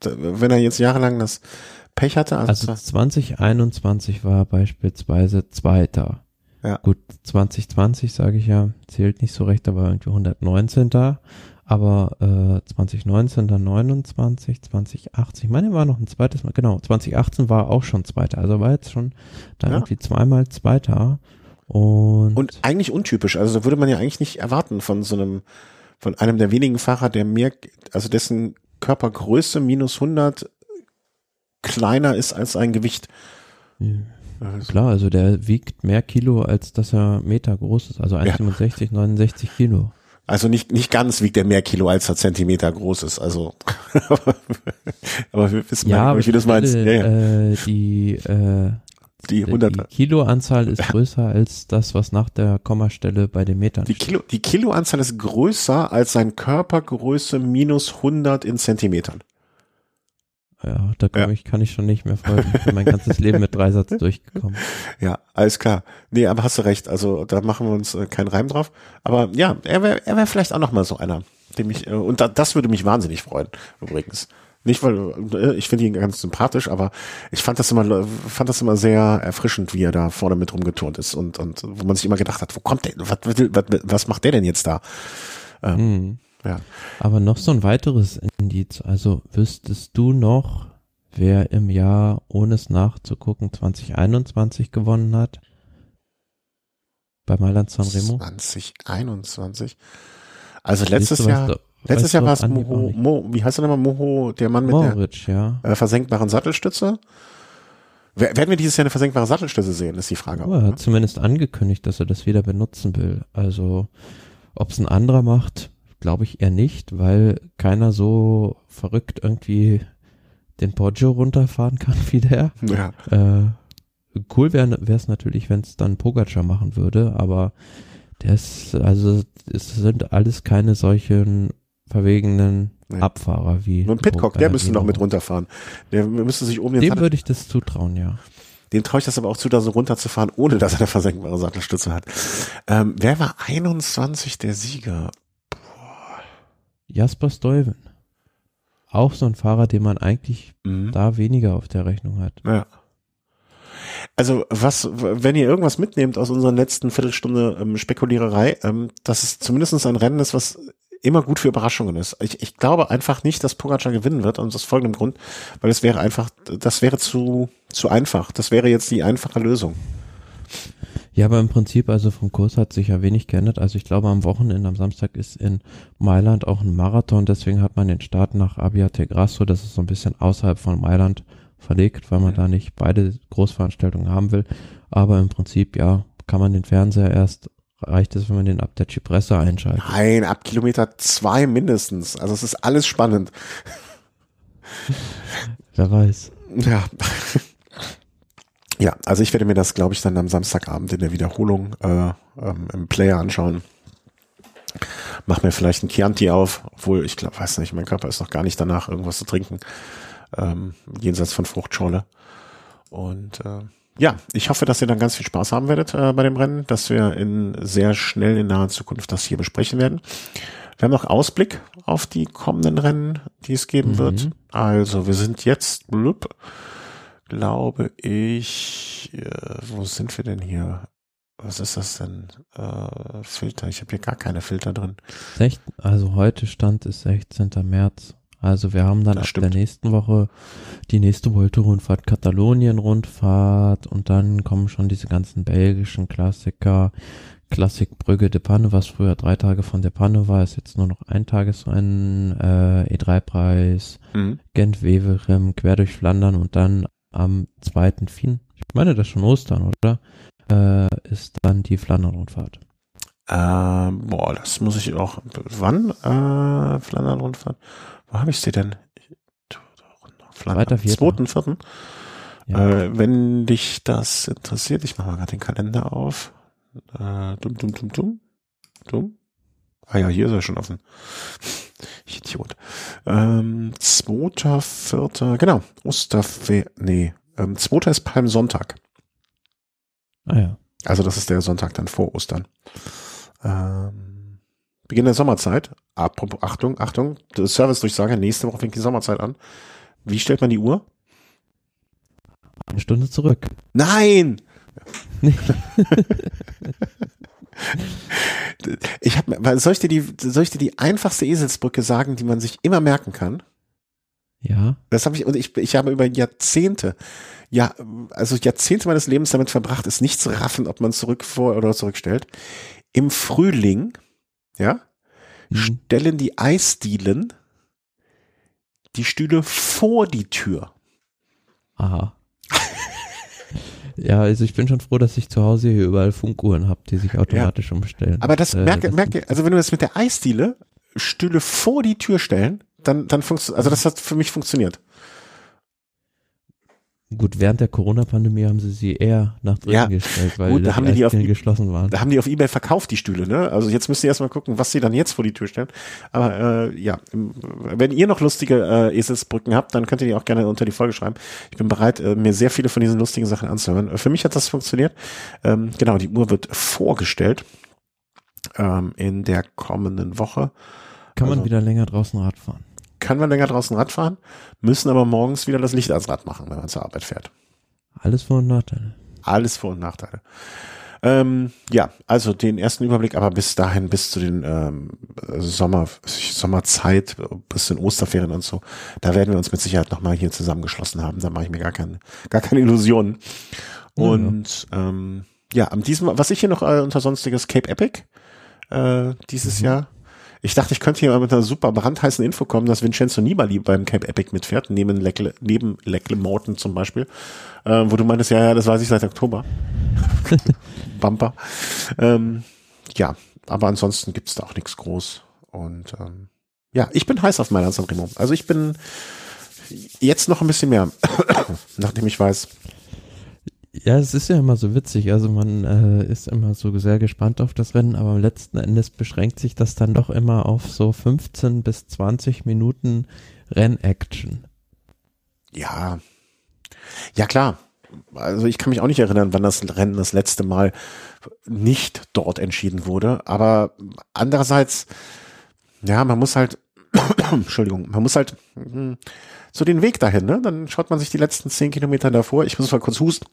Speaker 1: wenn er jetzt jahrelang das Pech hatte.
Speaker 2: Also, also 2021 war beispielsweise Zweiter. Ja. Gut, 2020 sage ich ja, zählt nicht so recht, aber irgendwie 119. Aber äh, 2019 dann 29, 2018, ich meine, war noch ein zweites Mal, genau, 2018 war auch schon Zweiter, also war jetzt schon da ja. irgendwie zweimal Zweiter. Und,
Speaker 1: und eigentlich untypisch. Also würde man ja eigentlich nicht erwarten von so einem, von einem der wenigen Fahrer, der mehr, also dessen Körpergröße minus 100 kleiner ist als ein Gewicht.
Speaker 2: Ja. Also. Klar, also der wiegt mehr Kilo, als dass er Meter groß ist. Also 1,67, ja. 69 Kilo.
Speaker 1: Also nicht, nicht ganz wiegt er mehr Kilo, als er Zentimeter groß ist. Also, aber wir wissen
Speaker 2: ja, mal, wie du das meinst. Ja, ja. Äh, die, äh,
Speaker 1: die 100
Speaker 2: Die Kiloanzahl ist größer als das, was nach der Kommastelle bei den Metern
Speaker 1: die Kilo, Die Kiloanzahl ist größer als sein Körpergröße minus 100 in Zentimetern.
Speaker 2: Ja, da kann, ja. Ich, kann ich schon nicht mehr folgen. Ich bin mein ganzes Leben mit Dreisatz durchgekommen.
Speaker 1: Ja, alles klar. Nee, aber hast du recht. Also da machen wir uns äh, keinen Reim drauf. Aber ja, er wäre er wär vielleicht auch noch mal so einer, dem ich, äh, und da, das würde mich wahnsinnig freuen, übrigens. Nicht, weil äh, ich finde ihn ganz sympathisch, aber ich fand das immer, fand das immer sehr erfrischend, wie er da vorne mit rumgeturnt ist und, und wo man sich immer gedacht hat, wo kommt der, was, was, was macht der denn jetzt da? Ähm,
Speaker 2: mhm. Ja. Aber noch so ein weiteres Indiz. Also wüsstest du noch, wer im Jahr, ohne es nachzugucken, 2021 gewonnen hat? Bei Mailand Sanremo?
Speaker 1: 2021? Also letztes Jahr. Letztes Jahr war es Moho, Mo, wie heißt er nochmal? Moho, der Mann mit
Speaker 2: Moritz, der ja.
Speaker 1: äh, versenkbaren Sattelstütze. Werden wir dieses Jahr eine versenkbare Sattelstütze sehen, ist die Frage.
Speaker 2: Aber er hat ne? zumindest angekündigt, dass er das wieder benutzen will. Also, ob es ein anderer macht, glaube ich eher nicht, weil keiner so verrückt irgendwie den Poggio runterfahren kann wie der.
Speaker 1: Ja.
Speaker 2: Äh, cool wäre es natürlich, wenn es dann Pogacar machen würde, aber ist, also es sind alles keine solchen verwegenen nee. Abfahrer wie.
Speaker 1: Nur ein Pitcock, der müsste noch mit runterfahren. Der müsste sich oben
Speaker 2: Dem würde ich das zutrauen, ja.
Speaker 1: Dem traue ich das aber auch zu, da so runterzufahren, ohne dass er eine versenkbare Sattelstütze hat. Ähm, wer war 21 der Sieger?
Speaker 2: Jasper Stuyven. Auch so ein Fahrer, den man eigentlich mhm. da weniger auf der Rechnung hat.
Speaker 1: Ja. Also was, wenn ihr irgendwas mitnehmt aus unserer letzten Viertelstunde ähm, Spekuliererei, ähm, dass es zumindest ein Rennen ist, was immer gut für Überraschungen ist. Ich, ich glaube einfach nicht, dass Pogacar gewinnen wird, aus folgendem Grund, weil es wäre einfach, das wäre zu, zu einfach. Das wäre jetzt die einfache Lösung.
Speaker 2: Ja, aber im Prinzip, also vom Kurs hat sich ja wenig geändert. Also ich glaube, am Wochenende, am Samstag ist in Mailand auch ein Marathon, deswegen hat man den Start nach Abbiate Grasso, das ist so ein bisschen außerhalb von Mailand verlegt, weil man da nicht beide Großveranstaltungen haben will. Aber im Prinzip, ja, kann man den Fernseher erst reicht es, wenn man den ab der Cipressa einschaltet.
Speaker 1: Nein, ab Kilometer zwei mindestens. Also es ist alles spannend.
Speaker 2: Wer weiß.
Speaker 1: Ja. Ja, also ich werde mir das, glaube ich, dann am Samstagabend in der Wiederholung äh, ähm, im Player anschauen. Mach mir vielleicht ein Chianti auf, obwohl ich glaube, weiß nicht, mein Körper ist noch gar nicht danach, irgendwas zu trinken. Ähm, jenseits von Fruchtschorle. Und äh, ja, ich hoffe, dass ihr dann ganz viel Spaß haben werdet äh, bei dem Rennen, dass wir in sehr schnell in naher Zukunft das hier besprechen werden. Wir haben noch Ausblick auf die kommenden Rennen, die es geben mhm. wird. Also wir sind jetzt, blub, glaube ich, äh, wo sind wir denn hier? Was ist das denn? Äh, Filter. Ich habe hier gar keine Filter drin.
Speaker 2: Also heute Stand ist 16. März. Also wir haben dann das ab stimmt. der nächsten Woche die nächste Volte-Rundfahrt, Katalonien-Rundfahrt und dann kommen schon diese ganzen belgischen Klassiker, Klassik Brügge de Panne, was früher drei Tage von der Panne war, ist jetzt nur noch ein Tagesrennen, äh, E3-Preis, mhm. Gent-Wevelgem, quer durch Flandern und dann am zweiten Fin, ich meine das schon Ostern, oder? Äh, ist dann die Flandern-Rundfahrt.
Speaker 1: Ähm, boah, das muss ich auch, wann, äh, Flandern-Rundfahrt? Wo habe ich sie denn?
Speaker 2: Vierter.
Speaker 1: Zweiten, vierten. Ja. Äh, wenn dich das interessiert, ich mache mal gerade den Kalender auf. Äh, dumm, dumm, dumm, dumm. Dumm. Ah ja, hier ist er schon offen. Ich Idiot. Ähm, zweiter, vierter, genau. Osterfe, nee. Ähm, zweiter ist Palmsonntag.
Speaker 2: Ah ja.
Speaker 1: Also das ist der Sonntag dann vor Ostern. Ähm, Beginn der Sommerzeit. Apropos, Achtung, Achtung, Service-Durchsage, nächste Woche fängt die Sommerzeit an. Wie stellt man die Uhr?
Speaker 2: Eine Stunde zurück.
Speaker 1: Nein! ich habe, soll ich dir die, soll ich dir die einfachste Eselsbrücke sagen, die man sich immer merken kann?
Speaker 2: Ja.
Speaker 1: Das habe ich, und ich, ich habe über Jahrzehnte, ja, also Jahrzehnte meines Lebens damit verbracht, es nicht zu raffen, ob man zurück vor oder zurückstellt. Im Frühling ja, mhm. stellen die Eisdielen die Stühle vor die Tür.
Speaker 2: Aha. Ja, also ich bin schon froh, dass ich zu Hause hier überall Funkuhren habe, die sich automatisch ja. umstellen.
Speaker 1: Aber das, äh, merke, merke, also wenn du das mit der Eisdiele Stühle vor die Tür stellen, dann, dann funktioniert, also das hat für mich funktioniert.
Speaker 2: Gut, während der Corona-Pandemie haben sie sie eher nach drin ja, gestellt, weil
Speaker 1: gut, da haben die, die auf,
Speaker 2: geschlossen waren.
Speaker 1: Da haben die auf Ebay verkauft, die Stühle, ne? Also jetzt müsst ihr erstmal gucken, was sie dann jetzt vor die Tür stellen. Aber äh, ja, wenn ihr noch lustige äh, Eselsbrücken habt, dann könnt ihr die auch gerne unter die Folge schreiben. Ich bin bereit, äh, mir sehr viele von diesen lustigen Sachen anzuhören. Für mich hat das funktioniert. Ähm, genau, die Uhr wird vorgestellt ähm, in der kommenden Woche.
Speaker 2: Kann also, man wieder länger draußen Rad fahren
Speaker 1: kann man länger draußen Rad fahren, müssen aber morgens wieder das Licht ans Rad machen, wenn man zur Arbeit fährt.
Speaker 2: Alles Vor- und Nachteile.
Speaker 1: Alles Vor- und Nachteile. Ähm, ja, also den ersten Überblick, aber bis dahin, bis zu den ähm, Sommer, Sommerzeit, bis zu den Osterferien und so, da werden wir uns mit Sicherheit nochmal hier zusammengeschlossen haben. Da mache ich mir gar keine, gar keine Illusionen. Und ja, ähm, ja am diesem, was ich hier noch äh, unter sonstiges Cape Epic äh, dieses mhm. Jahr Ich dachte, ich könnte hier mit einer super brandheißen Info kommen, dass Vincenzo Nibali beim Cape Epic mitfährt, neben Leckle, neben Leckle Morton zum Beispiel, äh, wo du meintest, ja, ja, das weiß ich seit Oktober. Bumper. Ähm, ja, aber ansonsten gibt's da auch nichts groß. Und ähm, ja, ich bin heiß auf Mailand Sanremo. Also ich bin jetzt noch ein bisschen mehr, nachdem ich weiß.
Speaker 2: Ja, es ist ja immer so witzig. Also man äh, ist immer so sehr gespannt auf das Rennen, aber letzten Endes beschränkt sich das dann doch immer auf so 15 bis 20 Minuten Rennaction.
Speaker 1: Ja. Ja, klar. Also ich kann mich auch nicht erinnern, wann das Rennen das letzte Mal nicht dort entschieden wurde. Aber andererseits, ja, man muss halt, Entschuldigung, man muss halt hm, so den Weg dahin, ne? Dann schaut man sich die letzten zehn Kilometer davor, ich muss mal kurz husten.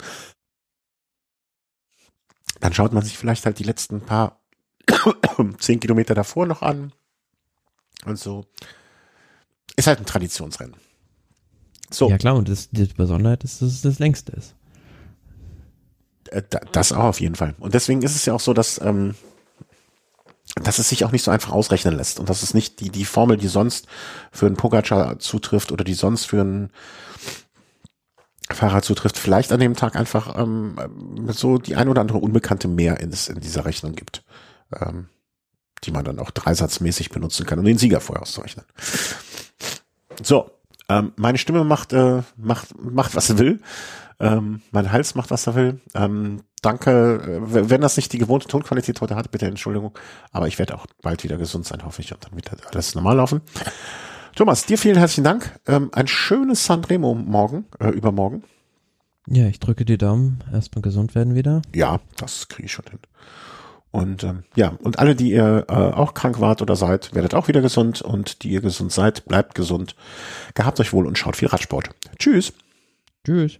Speaker 1: Dann schaut man sich vielleicht halt die letzten paar zehn Kilometer davor noch an. Und so. Ist halt ein Traditionsrennen.
Speaker 2: So. Ja klar, und das, die Besonderheit ist, dass es das längste ist.
Speaker 1: Äh, das auch auf jeden Fall. Und deswegen ist es ja auch so, dass, ähm, dass es sich auch nicht so einfach ausrechnen lässt. Und das ist nicht die, die Formel, die sonst für einen Pogacar zutrifft oder die sonst für einen Fahrer zutrifft, vielleicht an dem Tag einfach ähm, so die ein oder andere Unbekannte mehr in, in dieser Rechnung gibt. Ähm, die man dann auch dreisatzmäßig benutzen kann, um den Sieger vorher auszurechnen. So, ähm, meine Stimme macht, äh, macht, macht, was sie will. Ähm, mein Hals macht, was er will. Ähm, danke. Äh, wenn das nicht die gewohnte Tonqualität heute hat, bitte Entschuldigung. Aber ich werde auch bald wieder gesund sein, hoffe ich, und dann wieder alles normal laufen. Thomas, dir vielen herzlichen Dank. Ähm, ein schönes Sanremo morgen, äh, übermorgen.
Speaker 2: Ja, ich drücke die Daumen. Erstmal gesund werden wieder.
Speaker 1: Ja, das kriege ich schon hin. Und ähm, ja, und alle, die ihr äh, auch krank wart oder seid, werdet auch wieder gesund. Und die ihr gesund seid, bleibt gesund. Gehabt euch wohl und schaut viel Radsport. Tschüss.
Speaker 2: Tschüss.